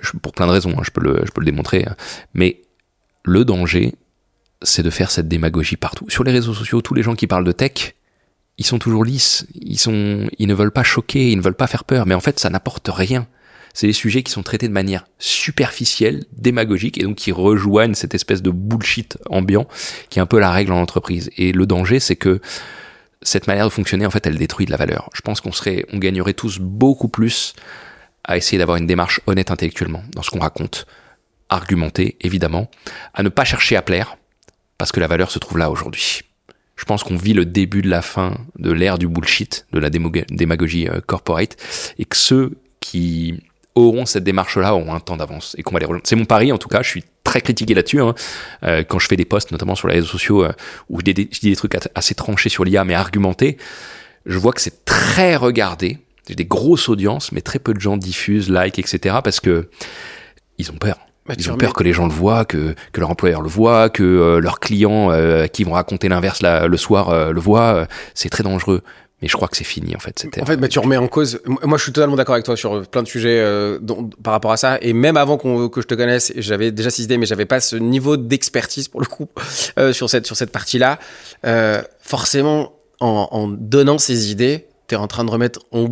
je- pour plein de raisons, hein, je, peux le, je peux le démontrer, hein, mais le danger, c'est de faire cette démagogie partout. Sur les réseaux sociaux, tous les gens qui parlent de tech, ils sont toujours lisses, ils, sont, ils ne veulent pas choquer, ils ne veulent pas faire peur, mais en fait, ça n'apporte rien. C'est des sujets qui sont traités de manière superficielle, démagogique, et donc qui rejoignent cette espèce de bullshit ambiant qui est un peu la règle en entreprise. Et le danger, c'est que cette manière de fonctionner, en fait, elle détruit de la valeur. Je pense qu'on serait, on gagnerait tous beaucoup plus à essayer d'avoir une démarche honnête intellectuellement dans ce qu'on raconte, argumenter, évidemment, à ne pas chercher à plaire, parce que la valeur se trouve là aujourd'hui. Je pense qu'on vit le début de la fin de l'ère du bullshit, de la démagogie euh, corporate, et que ceux qui auront cette démarche-là auront un temps d'avance et qu'on va les rejoindre. C'est mon pari en tout cas, je suis très critiqué là-dessus hein. Euh, quand je fais des posts, notamment sur les réseaux sociaux, euh, où je dis, je dis des trucs assez tranchés sur l'IA, mais argumentés, je vois que c'est très regardé, j'ai des grosses audiences, mais très peu de gens diffusent, like, etc. parce que ils ont peur. Bah, Ils ont remets- peur que les gens le voient, que, que leur employeur le voit, que euh, leurs clients euh, qui vont raconter l'inverse le soir euh, le voient. euh, c'est très dangereux. Mais je crois que c'est fini en fait. Cette En fait, bah, tu remets en cause. Moi, je suis totalement d'accord avec toi sur plein de sujets euh, dont- par rapport à ça. Et même avant qu'on- que je te connaisse, j'avais déjà ces idées, mais j'avais pas ce niveau d'expertise pour le coup euh, sur cette sur cette partie-là. Euh, forcément, en, en donnant ces idées, tu es en train de remettre en,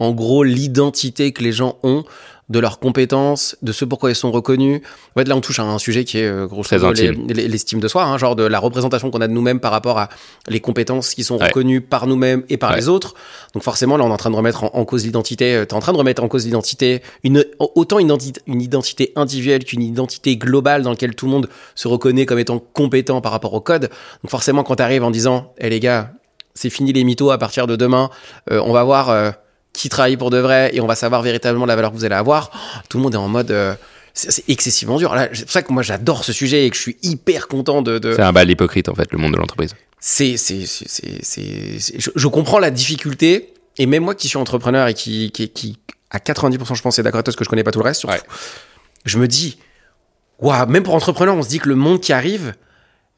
en gros l'identité que les gens ont de leurs compétences, de ce pourquoi ils sont reconnus. En fait, là, on touche à un sujet qui est euh, grosso modo l'estime de soi, hein, genre de la représentation qu'on a de nous-mêmes par rapport à les compétences qui sont Ouais. reconnues par nous-mêmes et par Ouais. les autres. Donc forcément, là, on est en train de remettre en, en cause l'identité. euh, T'es en train de remettre en cause l'identité, une, autant une identité, une identité individuelle qu'une identité globale dans laquelle tout le monde se reconnaît comme étant compétent par rapport au code. Donc forcément, quand t'arrives en disant, eh les gars, c'est fini les mythos à partir de demain, euh, on va voir euh, qui travaille pour de vrai et on va savoir véritablement la valeur que vous allez avoir. Tout le monde est en mode, euh, c'est excessivement dur. C'est pour ça que moi j'adore ce sujet et que je suis hyper content de, de, C'est un bal hypocrite en fait, le monde de l'entreprise. c'est, c'est, c'est, c'est, c'est- c'est- je, je comprends la difficulté. Et même moi qui suis entrepreneur et qui, qui, qui à 90%, je pense, est d'accord avec toi, parce que je connais pas tout le reste, surtout, Ouais. je me dis, waouh, même pour entrepreneur, on se dit que le monde qui arrive,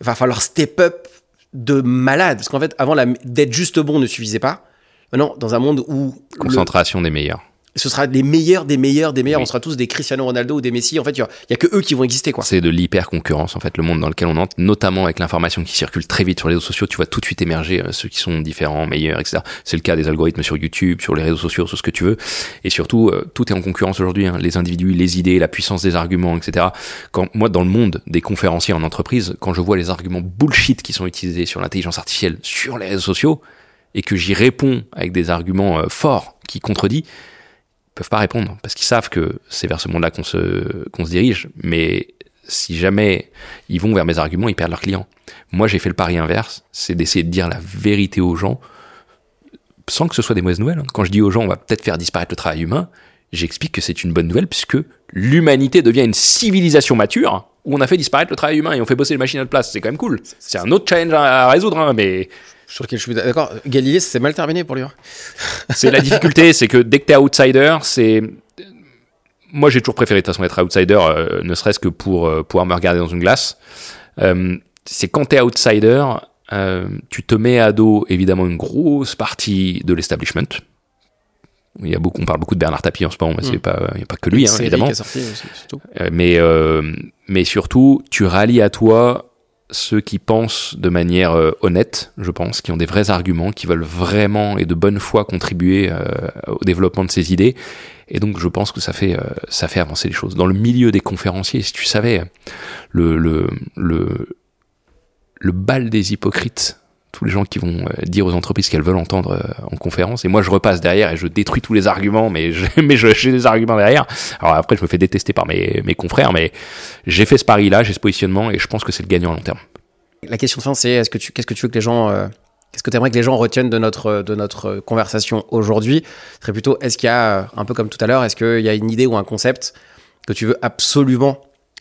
va falloir step up de malade. Parce qu'en fait, avant, la- d'être juste bon ne suffisait pas. Maintenant, dans un monde où le- Concentration des meilleurs. ce sera les meilleurs des meilleurs des meilleurs, Oui. on sera tous des Cristiano Ronaldo ou des Messi. En fait, il y a, il y a que eux qui vont exister, quoi. C'est de l'hyper concurrence en fait, le monde dans lequel on entre, notamment avec l'information qui circule très vite sur les réseaux sociaux. Tu vois tout de suite émerger euh, ceux qui sont différents, meilleurs, etc. C'est le cas des algorithmes sur YouTube, sur les réseaux sociaux, sur ce que tu veux. Et surtout, euh, tout est en concurrence aujourd'hui. hein. Les individus, les idées, la puissance des arguments, etc. Quand moi, dans le monde des conférenciers en entreprise, quand je vois les arguments bullshit qui sont utilisés sur l'intelligence artificielle sur les réseaux sociaux et que j'y réponds avec des arguments euh, forts qui contredisent, ils peuvent pas répondre parce qu'ils savent que c'est vers ce monde-là qu'on se qu'on se dirige. Mais si jamais ils vont vers mes arguments, ils perdent leurs clients. Moi, j'ai fait le pari inverse, c'est d'essayer de dire la vérité aux gens sans que ce soit des mauvaises nouvelles. hein. Quand je dis aux gens, on va peut-être faire disparaître le travail humain, j'explique que c'est une bonne nouvelle puisque l'humanité devient une civilisation mature où on a fait disparaître le travail humain et on fait bosser les machines à notre place. C'est quand même cool. C'est un autre challenge à résoudre, hein, mais Sur lequel je suis d'accord. Galilée, c'est mal terminé pour lui. hein. c'est la difficulté, c'est que dès que t'es outsider, c'est moi j'ai toujours préféré de toute façon être outsider, euh, ne serait-ce que pour euh, pouvoir me regarder dans une glace. Euh, c'est quand t'es outsider, tu te mets à dos évidemment une grosse partie de l'establishment. Il y a beaucoup, on parle beaucoup de Bernard Tapie en ce moment, mais c'est Mm. pas, il y a pas que lui, hein, évidemment. surtout. Euh, mais, euh, mais surtout, tu rallies à toi ceux qui pensent de manière euh, honnête, je pense, qui ont des vrais arguments, qui veulent vraiment et de bonne foi contribuer euh, au développement de ces idées. Et donc, je pense que ça fait, euh, ça fait avancer les choses. Dans le milieu des conférenciers, si tu savais, le, le, le, le bal des hypocrites, tous les gens qui vont euh, dire aux entreprises qu'elles veulent entendre euh, en conférence, et moi je repasse derrière et je détruis tous les arguments, mais je- mais j'ai des arguments derrière. Alors après, je me fais détester par mes, mes confrères, mais j'ai fait ce pari-là, j'ai ce positionnement, et je pense que c'est le gagnant à long terme. La question de fin, c'est est-ce que tu, qu'est-ce que tu veux que les gens, euh, qu'est-ce que tu aimerais que les gens retiennent de notre, de notre conversation aujourd'hui? Ce serait plutôt, est-ce qu'il y a, un peu comme tout à l'heure, est-ce qu'il y a une idée ou un concept que tu veux absolument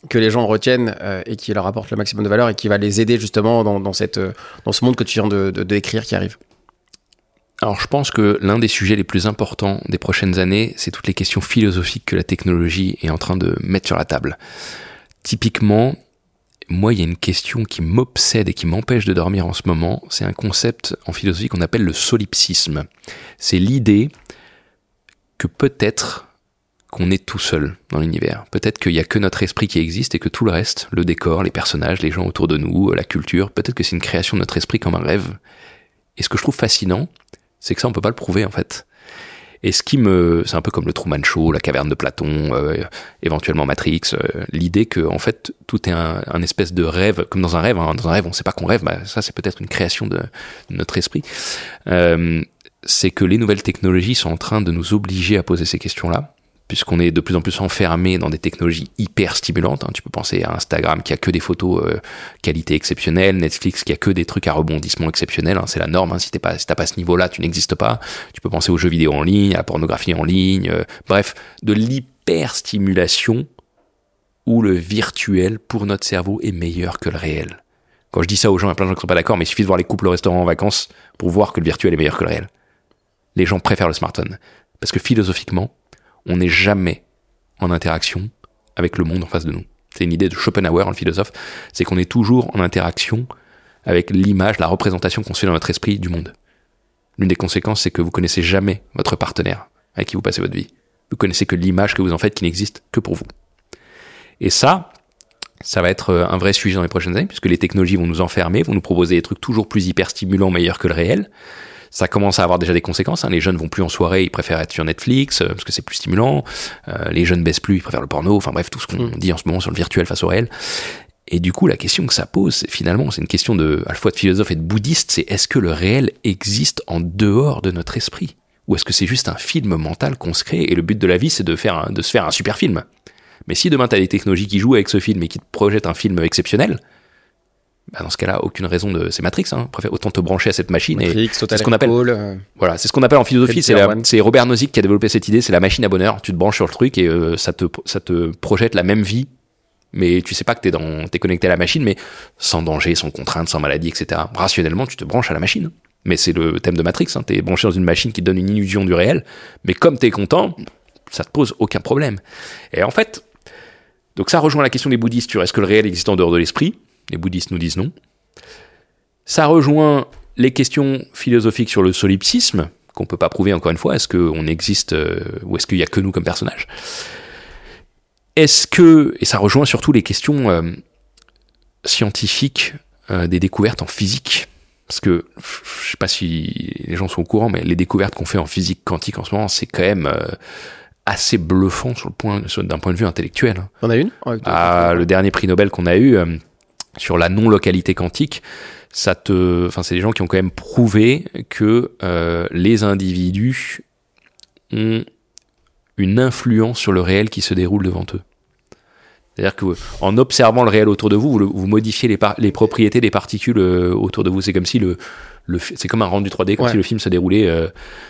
que les gens retiennent euh, et qui leur apporte le maximum de valeur et qui va les aider justement dans, dans, cette, euh, dans ce monde que tu viens de, de décrire qui arrive Alors je pense que l'un des sujets les plus importants des prochaines années, c'est toutes les questions philosophiques que la technologie est en train de mettre sur la table. Typiquement, moi, il y a une question qui m'obsède et qui m'empêche de dormir en ce moment. C'est un concept en philosophie qu'on appelle le solipsisme. C'est l'idée que peut-être qu'on est tout seul dans l'univers. Peut-être qu'il n'y a que notre esprit qui existe et que tout le reste, le décor, les personnages, les gens autour de nous, la culture, peut-être que c'est une création de notre esprit comme un rêve. Et ce que je trouve fascinant, c'est que ça, on peut pas le prouver en fait. Et ce qui me, c'est un peu comme le Truman Show, la caverne de Platon, euh, éventuellement Matrix, euh, l'idée que en fait tout est un, un espèce de rêve, comme dans un rêve. hein. dans un rêve, on sait pas qu'on rêve, bah, ça c'est peut-être une création de, de notre esprit. Euh, c'est que les nouvelles technologies sont en train de nous obliger à poser ces questions-là puisqu'on est de plus en plus enfermé dans des technologies hyper stimulantes. hein. Tu peux penser à Instagram qui a que des photos euh, qualité exceptionnelle, Netflix qui a que des trucs à rebondissement exceptionnel. hein. C'est la norme. hein. Si t'es pas, si t'as pas ce niveau-là, tu n'existes pas. Tu peux penser aux jeux vidéo en ligne, à la pornographie en ligne. euh, bref, de l'hyper stimulation où le virtuel pour notre cerveau est meilleur que le réel. Quand je dis ça aux gens, il y a plein de gens qui sont pas d'accord, mais il suffit de voir les couples au restaurant en vacances pour voir que le virtuel est meilleur que le réel. Les gens préfèrent le smartphone parce que philosophiquement, on n'est jamais en interaction avec le monde en face de nous. C'est une idée de Schopenhauer, le philosophe, c'est qu'on est toujours en interaction avec l'image, la représentation qu'on se fait dans notre esprit du monde. L'une des conséquences, c'est que vous connaissez jamais votre partenaire avec qui vous passez votre vie. Vous connaissez que l'image que vous en faites qui n'existe que pour vous. Et ça, ça va être euh, un vrai sujet dans les prochaines années, puisque les technologies vont nous enfermer, vont nous proposer des trucs toujours plus hyper stimulants, meilleurs que le réel. Ça commence à avoir déjà des conséquences. Hein. Les jeunes vont plus en soirée, ils préfèrent être sur Netflix euh, parce que c'est plus stimulant. Euh, les jeunes baissent plus, ils préfèrent le porno. Enfin bref, tout ce qu'on Mm. dit en ce moment sur le virtuel face au réel. Et du coup, la question que ça pose, c'est finalement, c'est une question de, à la fois de philosophe et de bouddhiste, c'est est-ce que le réel existe en dehors de notre esprit? Ou est-ce que c'est juste un film mental qu'on se crée et le but de la vie, c'est de, faire un- de se faire un super film? Mais si demain, tu as des technologies qui jouent avec ce film et qui te projettent un film exceptionnel, bah dans ce cas-là, aucune raison de... C'est Matrix, hein. Préfère autant te brancher à cette machine et Matrix, Total ce qu'on appelle- euh, voilà, c'est ce qu'on appelle en philosophie, c'est c'est Robert Nozick qui a développé cette idée, c'est la machine à bonheur. Tu te branches sur le truc et euh, ça, te, ça te projette la même vie, mais tu sais pas que t'es dans, t'es connecté à la machine, mais sans danger, sans contrainte, sans maladie, etc. Rationnellement, tu te branches à la machine. Mais c'est le thème de Matrix, hein. t'es branché dans une machine qui te donne une illusion du réel, mais comme t'es content, ça te pose aucun problème. Et en fait, donc ça rejoint la question des bouddhistes sur est-ce que le réel existe en dehors de l'esprit Les bouddhistes nous disent non. Ça rejoint les questions philosophiques sur le solipsisme, qu'on peut pas prouver encore une fois. Est-ce qu'on existe euh, ou est-ce qu'il y a que nous comme personnages? Est-ce que et ça rejoint surtout les questions euh, scientifiques euh, des découvertes en physique? Parce que je sais pas si les gens sont au courant, mais les découvertes qu'on fait en physique quantique en ce moment, c'est quand même assez bluffant sur le point d'un point de vue intellectuel. hein. T'en as une? Ah, le dernier prix Nobel qu'on a eu sur la non-localité quantique, ça te, enfin, c'est des gens qui ont quand même prouvé que euh, les individus ont une influence sur le réel qui se déroule devant eux. C'est-à-dire que en observant le réel autour de vous, vous, modifiez les propriétés des particules euh, autour de vous. C'est comme si le, le c'est comme un rendu 3D, comme Ouais. si le film se déroulait euh,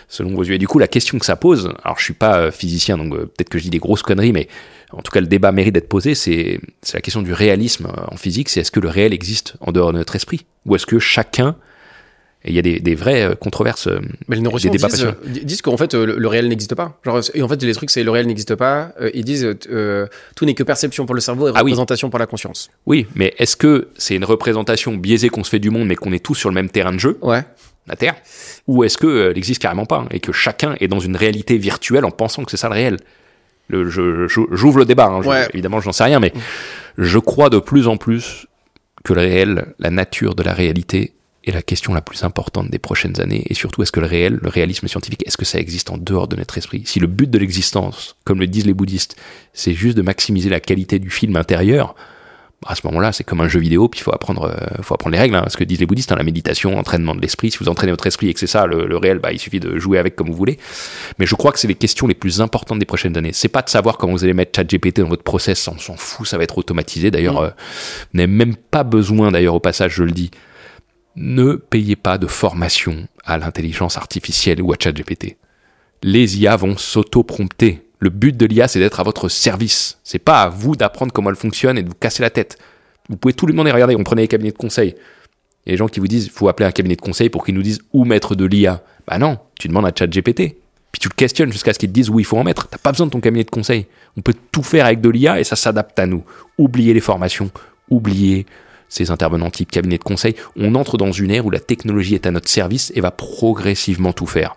selon vos yeux. Et du coup, la question que ça pose, alors je suis pas euh, physicien, donc euh, peut-être que je dis des grosses conneries, mais en tout cas, le débat mérite d'être posé. C'est c'est la question du réalisme en physique. C'est est-ce que le réel existe en dehors de notre esprit, ou est-ce que chacun et il y a des, des vraies euh, controverses. euh, Mais les débats disent, euh, disent qu'en fait, le, le réel n'existe pas. Genre, et en fait, les trucs, c'est le réel n'existe pas. Ils disent, euh, tout n'est que perception pour le cerveau et Ah oui. représentation pour la conscience. Oui, mais est-ce que c'est une représentation biaisée qu'on se fait du monde, mais qu'on est tous sur le même terrain de jeu, Ouais. la Terre, ou est-ce que euh, elle n'existe carrément pas hein, et que chacun est dans une réalité virtuelle en pensant que c'est ça le réel? Le, je- J'ouvre le débat, hein, je- Ouais. évidemment, je n'en sais rien, mais je crois de plus en plus que le réel, la nature de la réalité, est la question la plus importante des prochaines années. Et surtout, est-ce que le réel, le réalisme scientifique, est-ce que ça existe en dehors de notre esprit? Si le but de l'existence, comme le disent les bouddhistes, c'est juste de maximiser la qualité du film intérieur, à ce moment-là, c'est comme un jeu vidéo, puis il faut apprendre, euh, faut apprendre les règles. Hein, ce que disent les bouddhistes, hein, la méditation, entraînement de l'esprit. Si vous entraînez votre esprit et que c'est ça, le, le réel, bah, il suffit de jouer avec comme vous voulez. Mais je crois que c'est les questions les plus importantes des prochaines années. C'est pas de savoir comment vous allez mettre ChatGPT dans votre process, on s'en fout, ça va être automatisé. D'ailleurs, Mm. euh, vous n'avez même pas besoin, d'ailleurs, au passage, je le dis, ne payez pas de formation à l'intelligence artificielle ou à ChatGPT. Les IA vont s'auto-prompter. Le but de l'IA, c'est d'être à votre service. C'est pas à vous d'apprendre comment elle fonctionne et de vous casser la tête. Vous pouvez tout lui demander. Regardez, on prenait les cabinets de conseil. Il y a des gens qui vous disent, faut appeler un cabinet de conseil pour qu'ils nous disent où mettre de l'IA. Bah non, tu demandes à ChatGPT. Puis tu le questionnes jusqu'à ce qu'il te dise où il faut en mettre. T'as pas besoin de ton cabinet de conseil. On peut tout faire avec de l'IA et ça s'adapte à nous. Oubliez les formations, oubliez ces intervenants type cabinet de conseil. On entre dans une ère où la technologie est à notre service et va progressivement tout faire.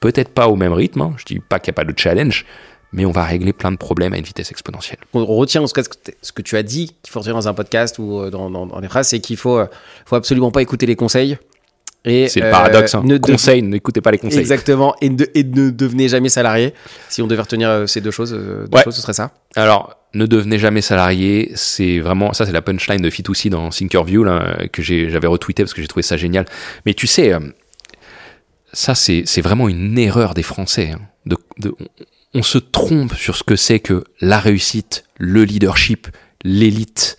Peut-être pas au même rythme, hein. je dis pas qu'il n'y a pas de challenge, mais on va régler plein de problèmes à une vitesse exponentielle. On retient en tout cas ce que t- ce que tu as dit, qu'il faut retenir dans un podcast ou euh, dans, dans, dans des phrases, c'est qu'il faut, euh, faut absolument pas écouter les conseils. C'est le euh, paradoxe. Hein. ne Conseil, n'écoutez pas les conseils. Exactement. Et, ne- et ne devenez jamais salarié. Si on devait retenir euh, ces deux choses, deux Ouais. choses, ce serait ça. Alors, ne devenez jamais salarié. C'est vraiment, ça, c'est la punchline de Fitoussi dans Thinkerview, là, que j'avais retweeté parce que j'ai trouvé ça génial. Mais tu sais, euh, ça, c'est vraiment une erreur des Français. hein. On se trompe sur ce que c'est que la réussite, le leadership, l'élite.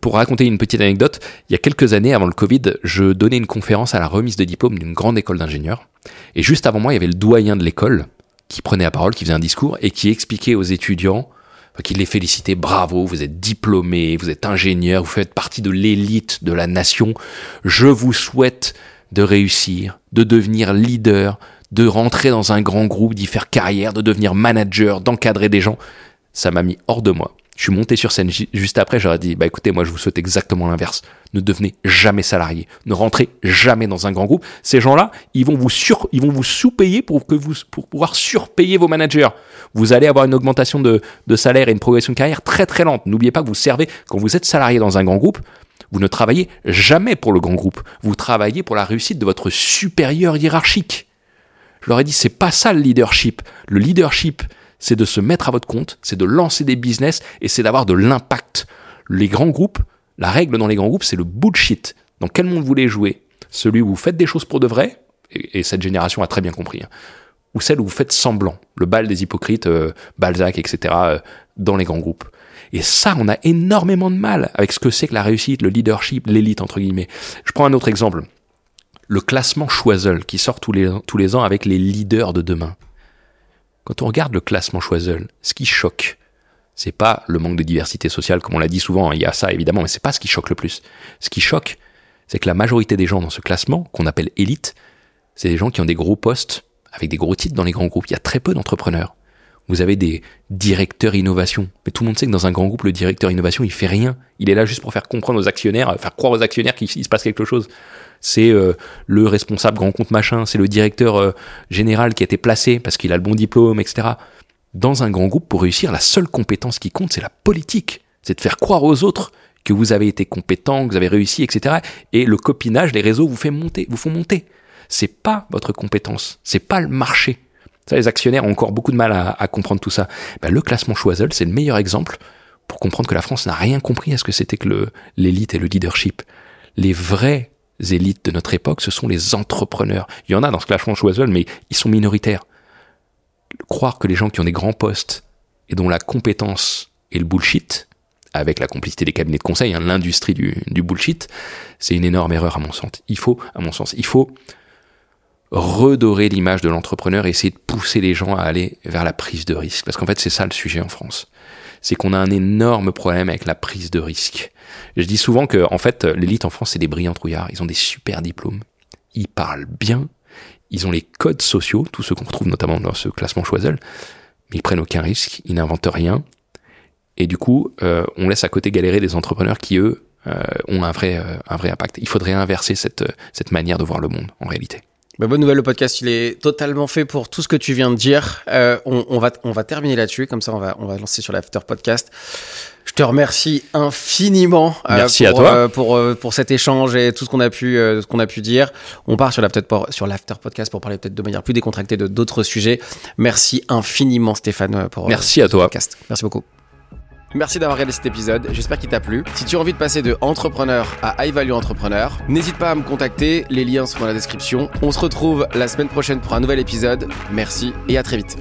Pour raconter une petite anecdote, il y a quelques années avant le Covid, je donnais une conférence à la remise de diplôme d'une grande école d'ingénieurs. Et juste avant moi, il y avait le doyen de l'école qui prenait la parole, qui faisait un discours et qui expliquait aux étudiants Qu'il les félicitait, bravo, vous êtes diplômé, vous êtes ingénieur, vous faites partie de l'élite de la nation. Je vous souhaite de réussir, de devenir leader, de rentrer dans un grand groupe, d'y faire carrière, de devenir manager, d'encadrer des gens. Ça m'a mis hors de moi. Je suis monté sur scène juste après, j'aurais dit, bah écoutez, moi je vous souhaite exactement l'inverse. Ne devenez jamais salarié. Ne rentrez jamais dans un grand groupe. Ces gens-là, ils vont vous sur, ils vont vous sous-payer pour que vous, pour pouvoir surpayer vos managers. Vous allez avoir une augmentation de, de salaire et une progression de carrière très très lente. N'oubliez pas que vous servez, quand vous êtes salarié dans un grand groupe, vous ne travaillez jamais pour le grand groupe. Vous travaillez pour la réussite de votre supérieur hiérarchique. Je leur ai dit, c'est pas ça le leadership. Le leadership, c'est de se mettre à votre compte, c'est de lancer des business et c'est d'avoir de l'impact. Les grands groupes, la règle dans les grands groupes, c'est le bullshit. Dans quel monde vous voulez jouer? Celui où vous faites des choses pour de vrai, et, cette génération a très bien compris, hein, ou celle où vous faites semblant, le bal des hypocrites, euh, Balzac, etc., euh, dans les grands groupes. Et ça, on a énormément de mal avec ce que c'est que la réussite, le leadership, l'élite, entre guillemets. Je prends un autre exemple. Le classement Choiseul qui sort tous les, tous les ans avec les leaders de demain. Quand on regarde le classement Choiseul, ce qui choque, c'est pas le manque de diversité sociale, comme on l'a dit souvent, hein, il y a ça évidemment, mais c'est pas ce qui choque le plus. Ce qui choque, c'est que la majorité des gens dans ce classement, qu'on appelle élite, c'est des gens qui ont des gros postes, avec des gros titres dans les grands groupes. Il y a très peu d'entrepreneurs. Vous avez des directeurs innovation. Mais tout le monde sait que dans un grand groupe, le directeur innovation, il fait rien. Il est là juste pour faire comprendre aux actionnaires, faire croire aux actionnaires qu'il se passe quelque chose c'est euh, le responsable grand compte machin, c'est le directeur euh, général qui a été placé parce qu'il a le bon diplôme, etc. Dans un grand groupe, pour réussir, la seule compétence qui compte, c'est la politique. C'est de faire croire aux autres que vous avez été compétent, que vous avez réussi, etc. Et le copinage, les réseaux vous, fait monter, vous font monter. C'est pas votre compétence, c'est pas le marché. Ça, les actionnaires ont encore beaucoup de mal à, comprendre tout ça. Ben, le classement Choiseul, c'est le meilleur exemple pour comprendre que la France n'a rien compris à ce que c'était que l'élite et le leadership. Les vrais élites de notre époque, ce sont les entrepreneurs. Il y en a dans ce classement Choiseul, mais ils sont minoritaires. Croire que les gens qui ont des grands postes et dont la compétence est le bullshit, avec la complicité des cabinets de conseil, hein, l'industrie du, du bullshit, c'est une énorme erreur à mon sens. Il faut, à mon sens, il faut redorer l'image de l'entrepreneur et essayer de pousser les gens à aller vers la prise de risque. Parce qu'en fait, c'est ça le sujet en France. C'est qu'on a un énorme problème avec la prise de risque. Je dis souvent que, en fait, l'élite en France, c'est des brillants trouillards. Ils ont des super diplômes. Ils parlent bien. Ils ont les codes sociaux, tous ceux qu'on retrouve notamment dans ce classement Choiseul. Mais ils prennent aucun risque. Ils n'inventent rien. Et du coup, euh, on laisse à côté galérer des entrepreneurs qui, eux, euh, ont un vrai, euh, un vrai impact. Il faudrait inverser cette, cette manière de voir le monde, en réalité. Bah, bonne nouvelle, le podcast il est totalement fait pour tout ce que tu viens de dire. Euh, on, on, va on va terminer là-dessus, comme ça on va on va lancer sur l'after podcast. Je te remercie infiniment euh, Merci pour, à toi. Euh, pour, euh, pour cet échange et tout ce qu'on a pu ce qu'on a pu dire. On part sur l'after sur l'after podcast pour parler peut-être de manière plus décontractée de d'autres sujets. Merci infiniment Stéphane pour Merci à toi. Podcast. Merci beaucoup. Merci d'avoir regardé cet épisode, j'espère qu'il t'a plu. Si tu as envie de passer de entrepreneur à high value entrepreneur, n'hésite pas à me contacter, les liens sont dans la description. On se retrouve la semaine prochaine pour un nouvel épisode. Merci et à très vite.